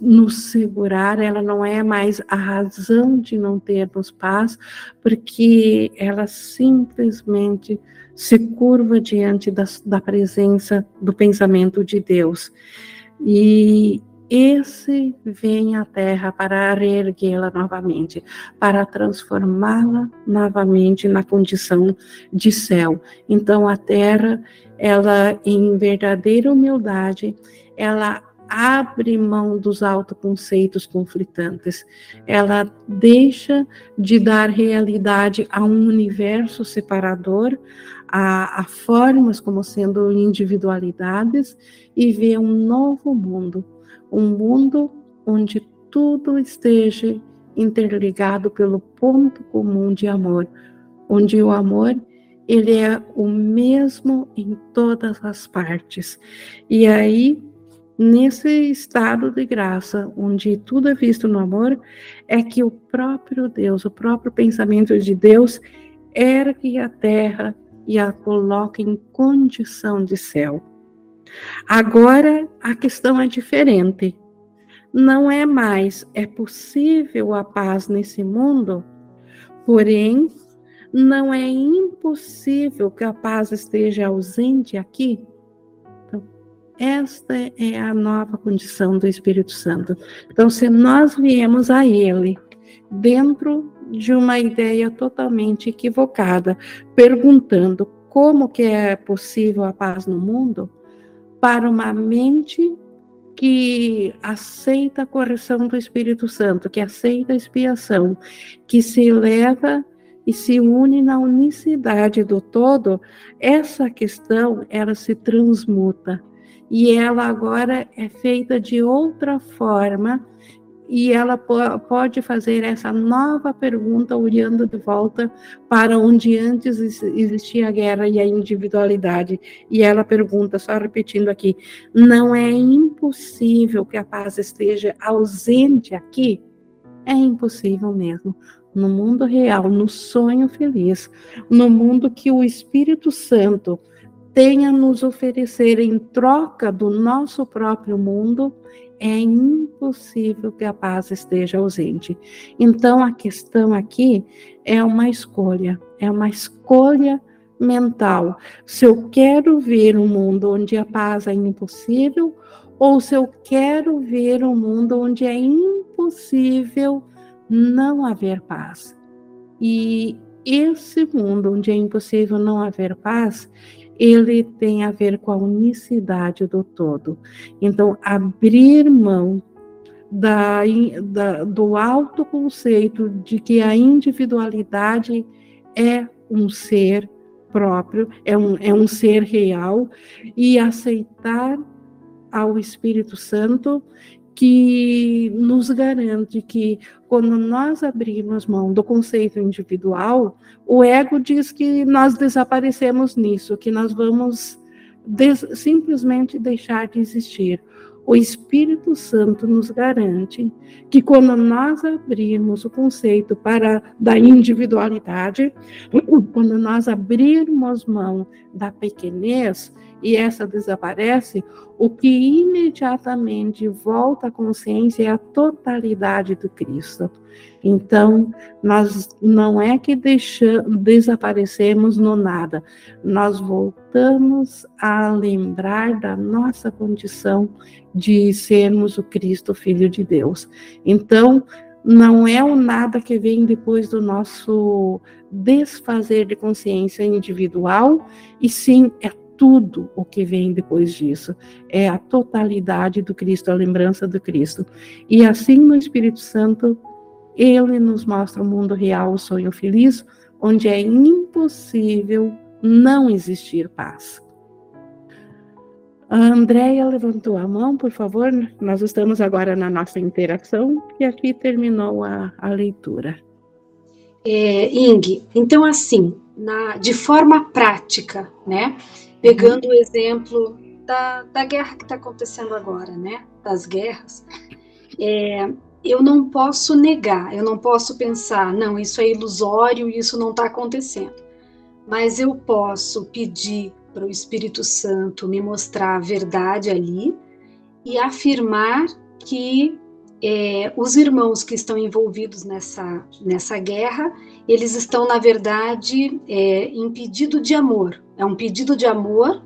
nos segurar, ela não é mais a razão de não termos paz, porque ela simplesmente se curva diante da, da presença do pensamento de Deus. E esse vem à terra para reerguê-la novamente, para transformá-la novamente na condição de céu. Então a terra, ela em verdadeira humildade, ela abre mão dos autoconceitos conflitantes. Ela deixa de dar realidade a um universo separador, a, a formas como sendo individualidades e vê um novo mundo, um mundo onde tudo esteja interligado pelo ponto comum de amor, onde o amor ele é o mesmo em todas as partes. E aí Nesse estado de graça, onde tudo é visto no amor, é que o próprio Deus, o próprio pensamento de Deus, ergue a terra e a coloca em condição de céu. Agora a questão é diferente. Não é mais é possível a paz nesse mundo, porém não é impossível que a paz esteja ausente aqui. Esta é a nova condição do Espírito Santo. Então, se nós viemos a Ele dentro de uma ideia totalmente equivocada, perguntando como que é possível a paz no mundo, para uma mente que aceita a correção do Espírito Santo, que aceita a expiação, que se eleva e se une na unicidade do todo, essa questão ela se transmuta. E ela agora é feita de outra forma e ela pode fazer essa nova pergunta olhando de volta para onde antes existia a guerra e a individualidade. E ela pergunta, só repetindo aqui: não é impossível que a paz esteja ausente aqui? É impossível mesmo. No mundo real, no sonho feliz, no mundo que o Espírito Santo tem a nos oferecer em troca do nosso próprio mundo, é impossível que a paz esteja ausente. Então, a questão aqui é uma escolha, é uma escolha mental. Se eu quero ver um mundo onde a paz é impossível, ou se eu quero ver um mundo onde é impossível não haver paz. E esse mundo onde é impossível não haver paz, ele tem a ver com a unicidade do todo. Então, abrir mão da, da, do autoconceito de que a individualidade é um ser próprio, é um, é um ser real, e aceitar ao Espírito Santo que nos garante que quando nós abrimos mão do conceito individual, o ego diz que nós desaparecemos nisso, que nós vamos simplesmente deixar de existir. O Espírito Santo nos garante que quando nós abrirmos o conceito para da individualidade, <clears throat> quando nós abrirmos mão da pequenez, e essa desaparece, o que imediatamente volta à consciência é a totalidade do Cristo. Então, nós não é que deixamos, desaparecemos no nada, nós voltamos a lembrar da nossa condição de sermos o Cristo, Filho de Deus. Então, não é o nada que vem depois do nosso desfazer de consciência individual, e sim é tudo o que vem depois disso. É a totalidade do Cristo, a lembrança do Cristo. E assim no Espírito Santo, ele nos mostra o mundo real, o sonho feliz, onde é impossível não existir paz. A Andréia levantou a mão, por favor. Nós estamos agora na nossa interação e aqui terminou a, a leitura. É, Ing, então assim, na, de forma prática, né? Pegando o exemplo da, da guerra que está acontecendo agora, né? Das guerras, é, eu não posso negar, eu não posso pensar, não, isso é ilusório, isso não está acontecendo. Mas eu posso pedir para o Espírito Santo me mostrar a verdade ali e afirmar que é, os irmãos que estão envolvidos nessa, nessa guerra, eles estão, na verdade, é, em pedido de amor. É um pedido de amor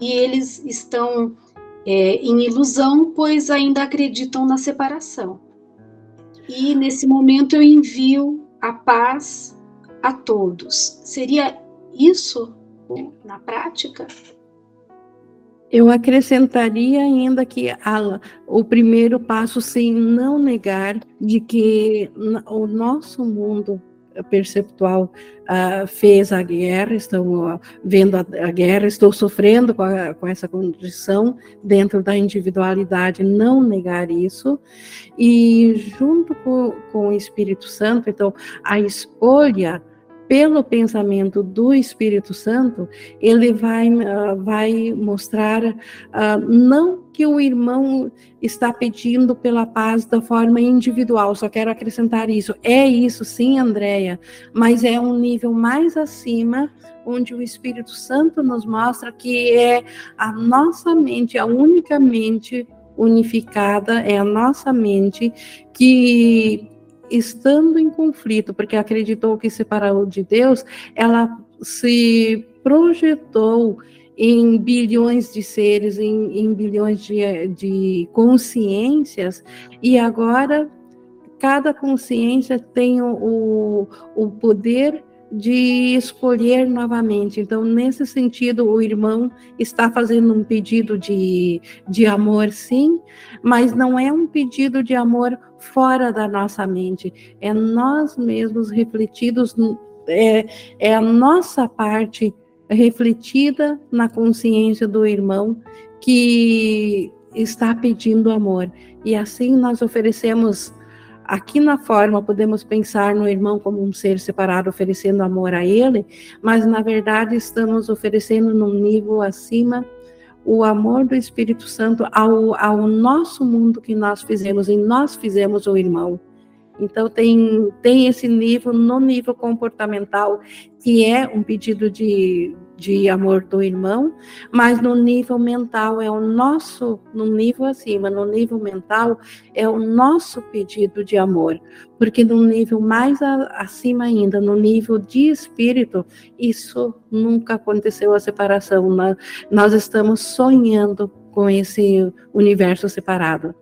e eles estão é, em ilusão, pois ainda acreditam na separação. E nesse momento eu envio a paz a todos. Seria isso na prática? Eu acrescentaria ainda que a, o primeiro passo, sim, não negar de que o nosso mundo perceptual uh, fez a guerra, estão vendo a, a, guerra, estou sofrendo com, a, com, essa condição dentro da individualidade, não negar isso, e junto com, com o Espírito Santo, então, a escolha pelo pensamento do Espírito Santo, ele vai, uh, vai mostrar uh, não que o irmão está pedindo pela paz da forma individual, só quero acrescentar isso. É isso, sim, Andréia, mas é um nível mais acima, onde o Espírito Santo nos mostra que é a nossa mente, a única mente unificada, é a nossa mente que estando em conflito, porque acreditou que separou de Deus, ela se projetou em bilhões de seres, em, em bilhões de, de consciências, e agora cada consciência tem o, o poder de escolher novamente. Então, nesse sentido, o irmão está fazendo um pedido de, de amor, sim, mas não é um pedido de amor fora da nossa mente, é nós mesmos refletidos, é, é a nossa parte refletida na consciência do irmão que está pedindo amor. E assim nós oferecemos Aqui na forma, podemos pensar no irmão como um ser separado, oferecendo amor a ele, mas na verdade estamos oferecendo num nível acima o amor do Espírito Santo ao, ao nosso mundo que nós fizemos, e nós fizemos o irmão. Então, tem, tem esse nível, no nível comportamental, que é um pedido de, de amor do irmão, mas no nível mental é o nosso, no nível acima, no nível mental, é o nosso pedido de amor. Porque no nível mais acima ainda, no nível de espírito, isso nunca aconteceu a separação. Nós estamos sonhando com esse universo separado.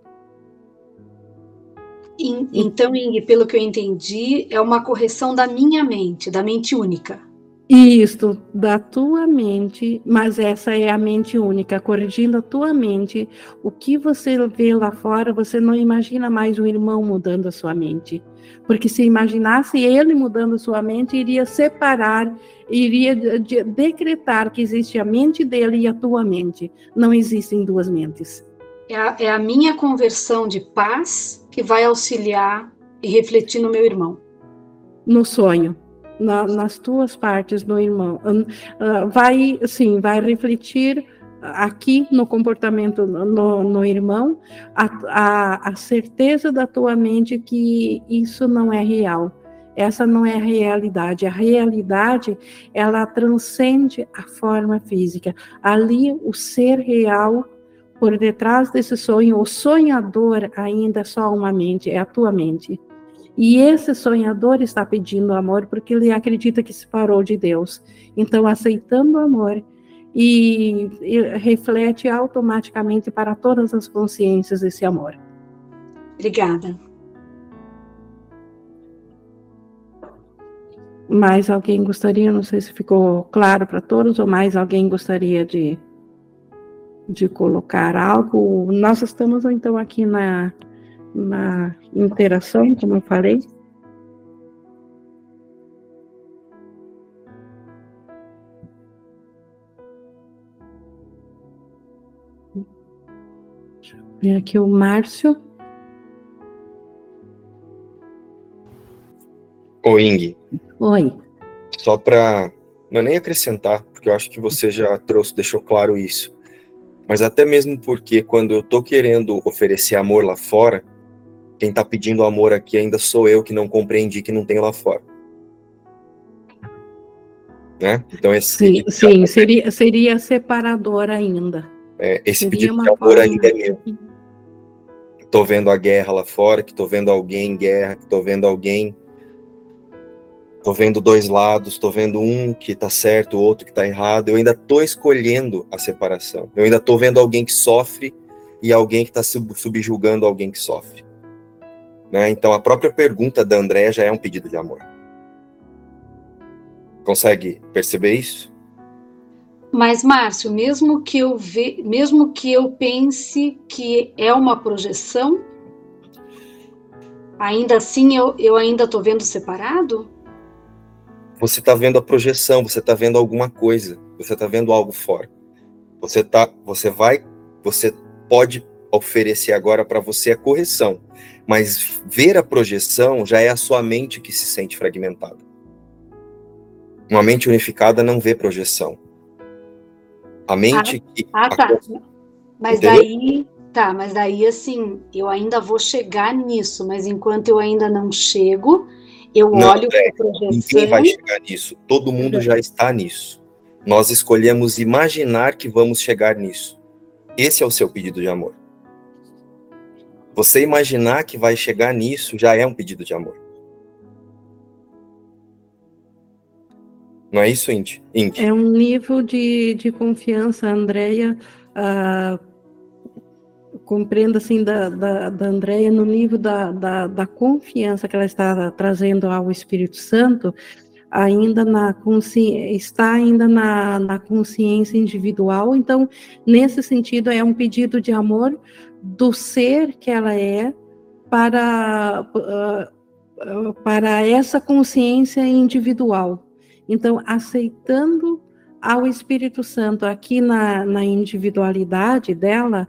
Então, Ing, pelo que eu entendi, é uma correção da minha mente, da mente única. Isso, da tua mente, mas essa é a mente única, corrigindo a tua mente. O que você vê lá fora, você não imagina mais o irmão mudando a sua mente. Porque se imaginasse ele mudando a sua mente, iria separar, iria decretar que existe a mente dele e a tua mente. Não existem duas mentes. É a, é a minha conversão de paz que vai auxiliar e refletir no meu irmão. No sonho, na, nas tuas partes do irmão. Uh, vai, sim, vai refletir aqui no comportamento no, no irmão a, a, a certeza da tua mente que isso não é real. Essa não é a realidade. A realidade, ela transcende a forma física. Ali, o ser real por detrás desse sonho, o sonhador ainda é só uma mente, é a tua mente. E esse sonhador está pedindo amor porque ele acredita que se parou de Deus. Então, aceitando o amor e, e reflete automaticamente para todas as consciências esse amor. Obrigada. Mais alguém gostaria, não sei se ficou claro para todos, ou mais alguém gostaria de de colocar algo. Nós estamos então aqui na, na interação, como eu falei. Deixa eu ver aqui o Márcio. Oi, Ing. Oi. Só para não é nem acrescentar, porque eu acho que você já trouxe, deixou claro isso. Mas até mesmo porque quando eu tô querendo oferecer amor lá fora, quem tá pedindo amor aqui ainda sou eu que não compreendi que não tem lá fora. Né? Então esse sim, sim seria, seria separador ainda. É, esse seria pedido de amor forma... ainda é meu. Tô vendo a guerra lá fora, que tô vendo alguém em guerra, que tô vendo alguém Tô vendo dois lados, tô vendo um que tá certo, o outro que tá errado. Eu ainda tô escolhendo a separação. Eu ainda tô vendo alguém que sofre e alguém que está subjugando alguém que sofre. Né? Então a própria pergunta da André já é um pedido de amor. Consegue perceber isso? Mas Márcio, mesmo que eu ve, mesmo que eu pense que é uma projeção, ainda assim eu, eu ainda estou vendo separado? você está vendo a projeção, você está vendo alguma coisa, você está vendo algo fora. Você tá, você vai, você pode oferecer agora para você a correção, mas ver a projeção já é a sua mente que se sente fragmentada. Uma mente unificada não vê projeção. A mente ah, que Ah, tá. Mas Entendeu? daí, tá, mas daí assim, eu ainda vou chegar nisso, mas enquanto eu ainda não chego, eu não, olho é, para a projeção. Ninguém vai chegar nisso. Todo mundo já está nisso. Nós escolhemos imaginar que vamos chegar nisso. Esse é o seu pedido de amor. Você imaginar que vai chegar nisso já é um pedido de amor. Não é isso, Indy? É um nível de, de confiança, Andréia. Uh, compreendo assim da, da, da Andrea no nível da, da, da, confiança que ela está trazendo ao Espírito Santo, ainda na está ainda na, na consciência individual. Então, nesse sentido, é um pedido de amor do ser que ela é para uh, para essa consciência individual. Então, aceitando ao Espírito Santo aqui na, na individualidade dela,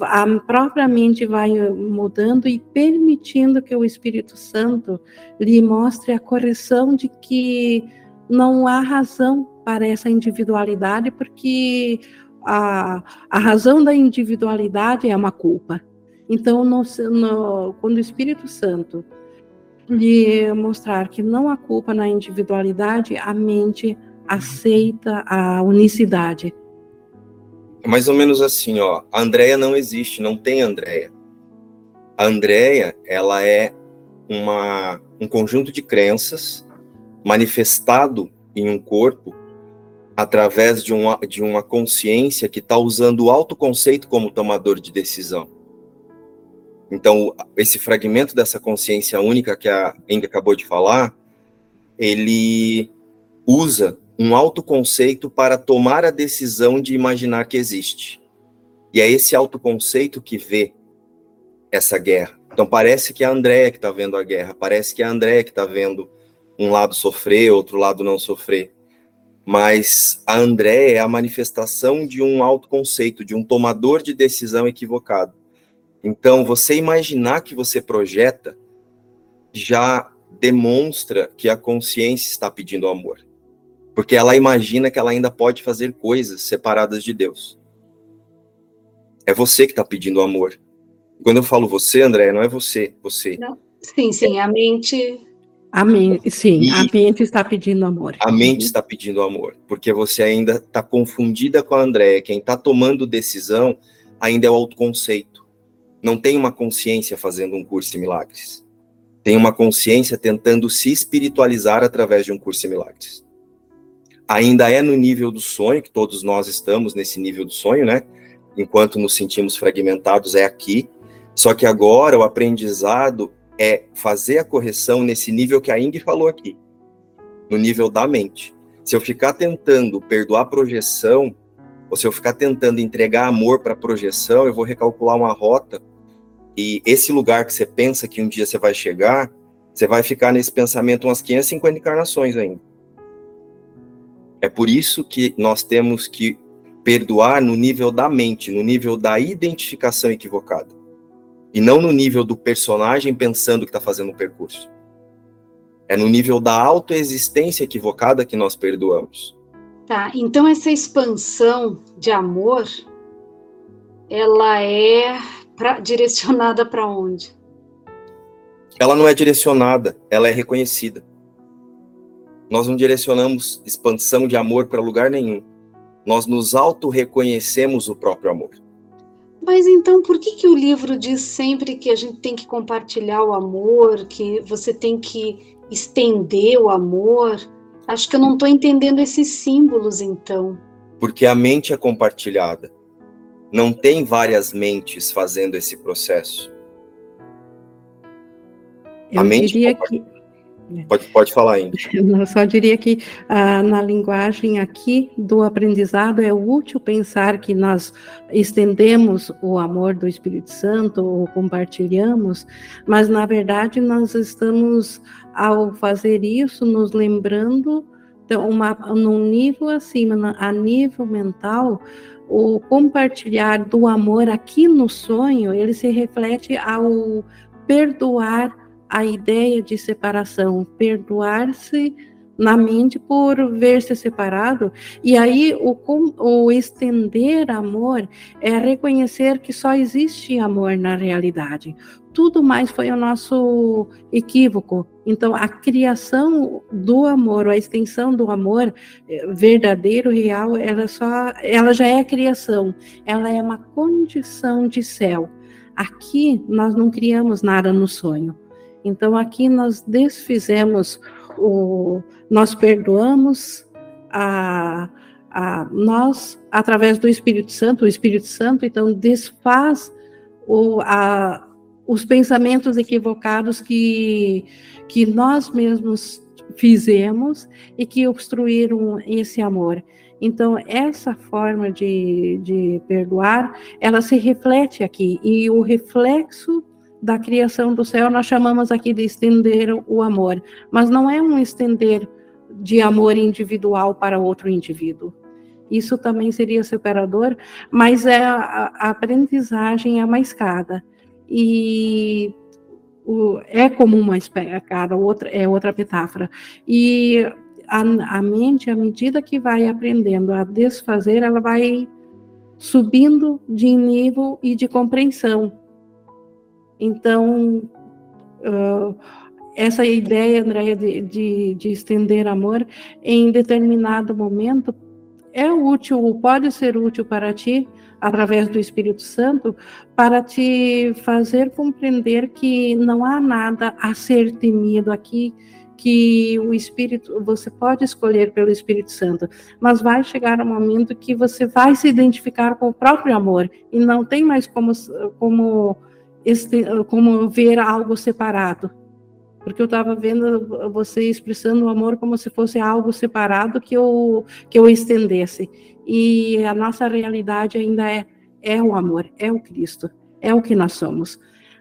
a própria mente vai mudando e permitindo que o Espírito Santo lhe mostre a correção de que não há razão para essa individualidade, porque a, a razão da individualidade é uma culpa. Então, no, no, quando o Espírito Santo lhe mostrar que não há culpa na individualidade, a mente aceita a unicidade é mais ou menos assim, ó. A Andrea não existe, não tem Andrea. A Andrea, ela é uma, um conjunto de crenças manifestado em um corpo através de uma, de uma consciência que está usando o autoconceito como tomador de decisão. Então, esse fragmento dessa consciência única que a Inga acabou de falar, ele usa um autoconceito para tomar a decisão de imaginar que existe. E é esse autoconceito que vê essa guerra. Então parece que é a Andréia que está vendo a guerra, parece que é a Andréia que está vendo um lado sofrer, outro lado não sofrer. Mas a Andréia é a manifestação de um autoconceito, de um tomador de decisão equivocado. Então, você imaginar que você projeta já demonstra que a consciência está pedindo amor porque ela imagina que ela ainda pode fazer coisas separadas de Deus. É você que está pedindo amor. Quando eu falo você, André, não é você, você. Não. Sim, sim, a mente. A mente, sim, e a mente está pedindo amor. A mente está pedindo amor, porque você ainda está confundida com a Andréia. Quem está tomando decisão ainda é o autoconceito. Não tem uma consciência fazendo um curso de milagres. Tem uma consciência tentando se espiritualizar através de um curso de milagres ainda é no nível do sonho, que todos nós estamos nesse nível do sonho, né? Enquanto nos sentimos fragmentados, é aqui. Só que agora o aprendizado é fazer a correção nesse nível que a Ing falou aqui, no nível da mente. Se eu ficar tentando perdoar a projeção, ou se eu ficar tentando entregar amor para a projeção, eu vou recalcular uma rota e esse lugar que você pensa que um dia você vai chegar, você vai ficar nesse pensamento umas 550 encarnações ainda. É por isso que nós temos que perdoar no nível da mente, no nível da identificação equivocada. E não no nível do personagem pensando que está fazendo o um percurso. É no nível da autoexistência equivocada que nós perdoamos. Tá, então essa expansão de amor, ela é pra, <laughs> direcionada para onde? Ela não é direcionada, ela é reconhecida. Nós não direcionamos expansão de amor para lugar nenhum. Nós nos auto-reconhecemos o próprio amor. Mas então, por que, que o livro diz sempre que a gente tem que compartilhar o amor, que você tem que estender o amor? Acho que eu não estou entendendo esses símbolos, então. Porque a mente é compartilhada. Não tem várias mentes fazendo esse processo. Eu a mente diria que Pode, pode falar ainda. <laughs> Eu só diria que ah, na linguagem aqui do aprendizado é útil pensar que nós estendemos o amor do Espírito Santo ou compartilhamos, mas na verdade nós estamos ao fazer isso, nos lembrando, então, uma, num nível acima, a nível mental, o compartilhar do amor aqui no sonho, ele se reflete ao perdoar a ideia de separação, perdoar-se na mente por ver-se separado. E aí o, o estender amor é reconhecer que só existe amor na realidade. Tudo mais foi o nosso equívoco. Então, a criação do amor, a extensão do amor eh, verdadeiro, real, ela só, ela já é criação. Ela é uma condição de céu. Aqui nós não criamos nada no sonho. Então, aqui nós desfizemos o, nós perdoamos a, a nós através do Espírito Santo. O Espírito Santo então desfaz o, a, os pensamentos equivocados que, que nós mesmos fizemos e que obstruíram esse amor. Então, essa forma de, de perdoar, ela se reflete aqui, e o reflexo da criação do céu nós chamamos aqui de estender o amor, mas não é um estender de amor individual para outro indivíduo. Isso também seria separador, mas é a, a aprendizagem é uma escada e o, é como uma escada, outra é outra metáfora. E a, a mente, à medida que vai aprendendo a desfazer, ela vai subindo de nível e de compreensão. Então, uh, essa ideia, Andréia, de, de, de, estender amor em determinado momento é útil, pode ser útil para ti, através do Espírito Santo, para te fazer compreender que não há nada a ser temido aqui, que o Espírito, você pode escolher pelo Espírito Santo, mas vai chegar um momento que você vai se identificar com o próprio amor e não tem mais como, como, como ver algo separado. Porque eu estava vendo você expressando o amor como se fosse algo separado que eu, que eu estendesse. E a nossa realidade ainda é, é o amor, é o Cristo, é o que nós somos.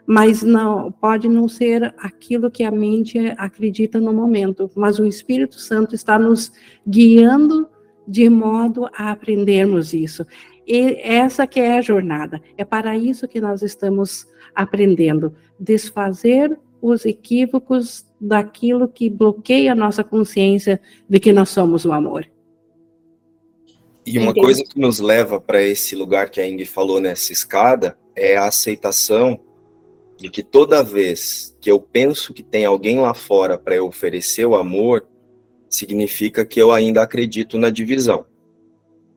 Mas não pode não ser aquilo que a mente acredita no momento, mas o Espírito Santo está nos guiando de modo a aprendermos isso. E essa que é a jornada. É para isso que nós estamos aprendendo, desfazer os equívocos daquilo que bloqueia a nossa consciência de que nós somos o amor. E uma coisa que nos leva para esse lugar que a Ingrid falou nessa escada é a aceitação de que toda vez que eu penso que tem alguém lá fora para eu oferecer o amor, significa que eu ainda acredito na divisão.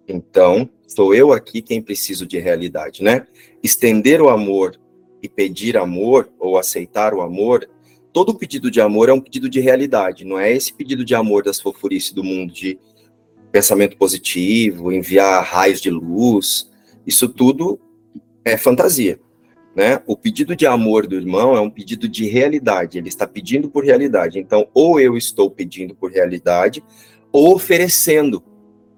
Então, sou eu aqui quem preciso de realidade, né? Estender o amor e pedir amor ou aceitar o amor, todo pedido de amor é um pedido de realidade, não é esse pedido de amor das fofurices do mundo de pensamento positivo, enviar raios de luz, isso tudo é fantasia. Né? O pedido de amor do irmão é um pedido de realidade, ele está pedindo por realidade. Então, ou eu estou pedindo por realidade, ou oferecendo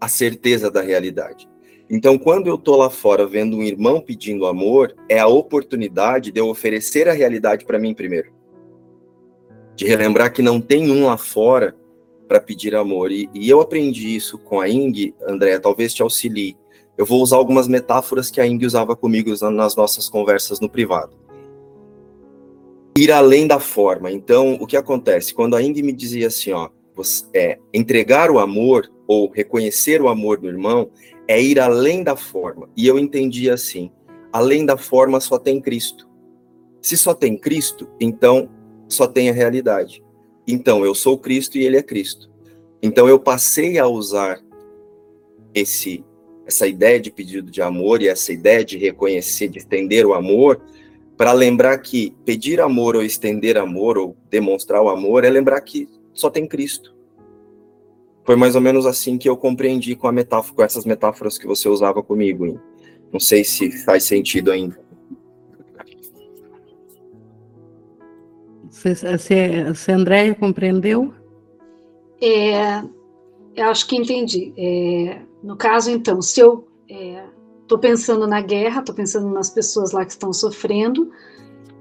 a certeza da realidade. Então, quando eu estou lá fora vendo um irmão pedindo amor, é a oportunidade de eu oferecer a realidade para mim primeiro. De relembrar que não tem um lá fora para pedir amor. E, e, eu aprendi isso com a Ing, André, talvez te auxilie. Eu vou usar algumas metáforas que a Ing usava comigo nas nossas conversas no privado. ir além da forma. Então, o que acontece? Quando a Ing me dizia assim, ó, você, é, entregar o amor ou reconhecer o amor do irmão é ir além da forma. E eu entendi assim: além da forma só tem Cristo. Se só tem Cristo, então só tem a realidade. Então eu sou Cristo e ele é Cristo. Então eu passei a usar esse essa ideia de pedido de amor e essa ideia de reconhecer, de estender o amor, para lembrar que pedir amor ou estender amor ou demonstrar o amor é lembrar que só tem Cristo. Foi mais ou menos assim que eu compreendi com a metáfora, com essas metáforas que você usava comigo. Não sei se faz sentido ainda. Você, você, você Andréia, compreendeu? É, eu acho que entendi. É, no caso, então, se eu estou é, pensando na guerra, estou pensando nas pessoas lá que estão sofrendo,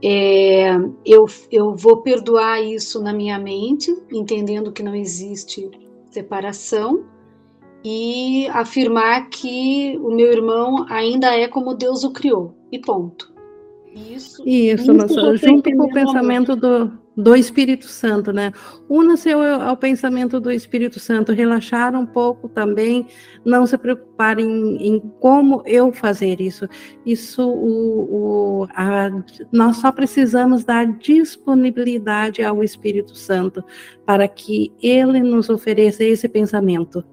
é, eu, eu vou perdoar isso na minha mente, entendendo que não existe separação e afirmar que o meu irmão ainda é como Deus o criou, e ponto. Isso, isso, isso junto com o pensamento do, do Espírito Santo, né? Una-se ao, ao, pensamento do Espírito Santo, relaxar um pouco também, não se preocupar em, em como eu fazer isso. Isso, o, o, a, nós só precisamos dar disponibilidade ao Espírito Santo para que ele nos ofereça esse pensamento.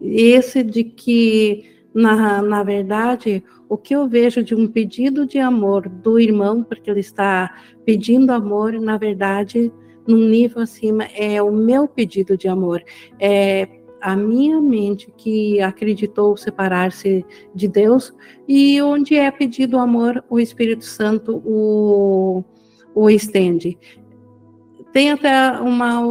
Esse de que, na, na verdade, o que eu vejo de um pedido de amor do irmão, porque ele está pedindo amor, na verdade, num nível acima, é o meu pedido de amor. É a minha mente que acreditou separar-se de Deus, e onde é pedido amor, o Espírito Santo o, o estende. Tem até uma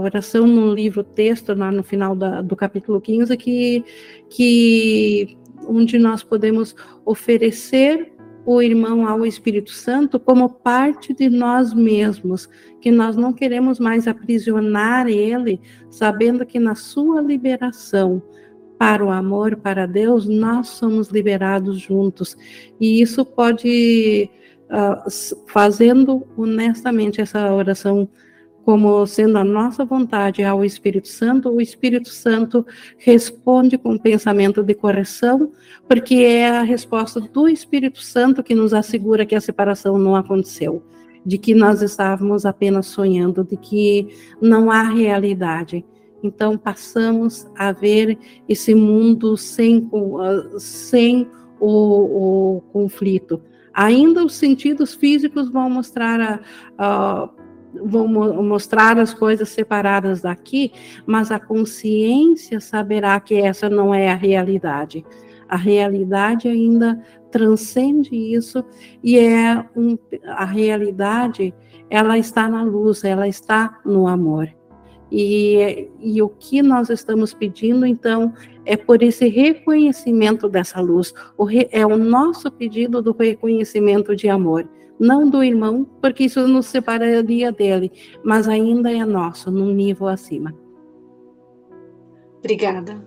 oração no livro texto, lá no final da, do capítulo 15, que, que onde nós podemos oferecer o irmão ao Espírito Santo como parte de nós mesmos, que nós não queremos mais aprisionar ele, sabendo que na sua liberação para o amor, para Deus, nós somos liberados juntos. E isso pode, uh, fazendo honestamente essa oração como sendo a nossa vontade ao Espírito Santo, o Espírito Santo responde com pensamento de correção, porque é a resposta do Espírito Santo que nos assegura que a separação não aconteceu, de que nós estávamos apenas sonhando, de que não há realidade. Então passamos a ver esse mundo sem, sem o, o conflito. Ainda os sentidos físicos vão mostrar a, a vão mostrar as coisas separadas daqui, mas a consciência saberá que essa não é a realidade. A realidade ainda transcende isso e é um, a realidade ela está na luz, ela está no amor. E, e o que nós estamos pedindo, então, é por esse reconhecimento dessa luz. O re, é o nosso pedido do reconhecimento de amor não do irmão, porque isso nos separaria dele, mas ainda é nosso, num nível acima. Obrigada.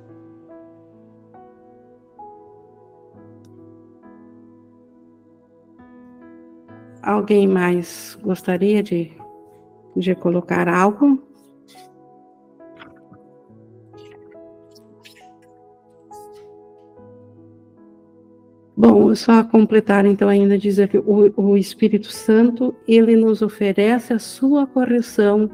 Alguém mais gostaria de, de colocar algo? Bom, só completar então ainda dizer que o, o Espírito Santo, ele nos oferece a sua correção,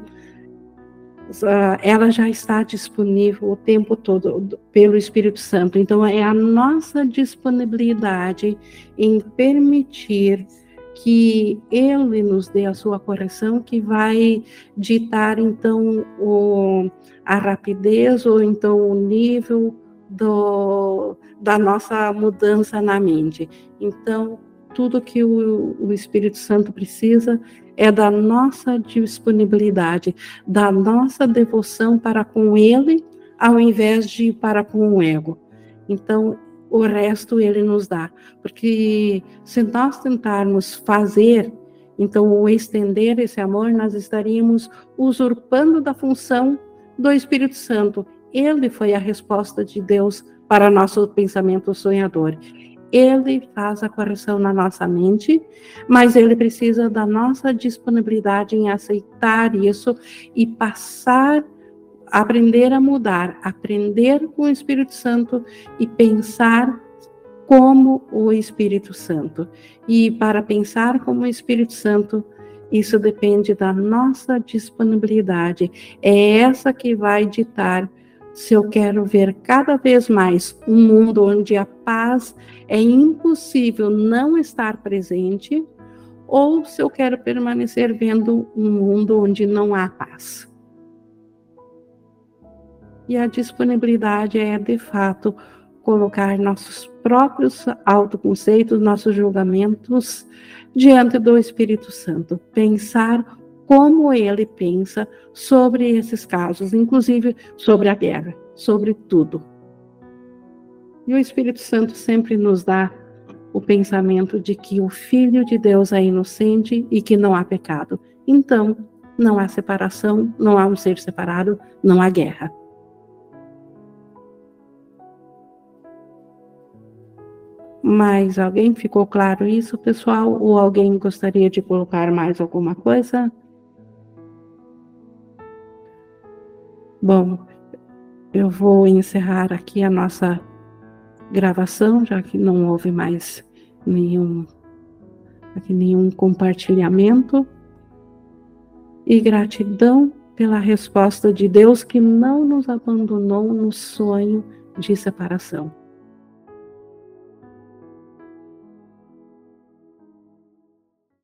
ela já está disponível o tempo todo pelo Espírito Santo. Então é a nossa disponibilidade em permitir que ele nos dê a sua correção que vai ditar então o, a rapidez ou então o nível do, da nossa mudança na mente. Então, tudo que o, o Espírito Santo precisa é da nossa disponibilidade, da nossa devoção para com Ele, ao invés de para com o ego. Então, o resto Ele nos dá. Porque se nós tentarmos fazer, então, ou estender esse amor, nós estaríamos usurpando da função do Espírito Santo ele foi a resposta de Deus para nosso pensamento sonhador. ele faz a correção na nossa mente, mas ele precisa da nossa disponibilidade em aceitar isso e passar, aprender a mudar, aprender com o Espírito Santo e pensar como o Espírito Santo. E para pensar como o Espírito Santo, isso depende da nossa disponibilidade. É essa que vai ditar se eu quero ver cada vez mais um mundo onde a paz é impossível não estar presente, ou se eu quero permanecer vendo um mundo onde não há paz. E a disponibilidade é, de fato, colocar nossos próprios autoconceitos, nossos julgamentos diante do Espírito Santo, pensar como ele pensa sobre esses casos, inclusive sobre a guerra, sobre tudo. E o Espírito Santo sempre nos dá o pensamento de que o Filho de Deus é inocente e que não há pecado. Então, não há separação, não há um ser separado, não há guerra. Mas alguém ficou claro isso, pessoal? Ou alguém gostaria de colocar mais alguma coisa? Bom, eu vou encerrar aqui a nossa gravação, já que não houve mais nenhum, aqui nenhum compartilhamento. E gratidão pela resposta de Deus que não nos abandonou no sonho de separação.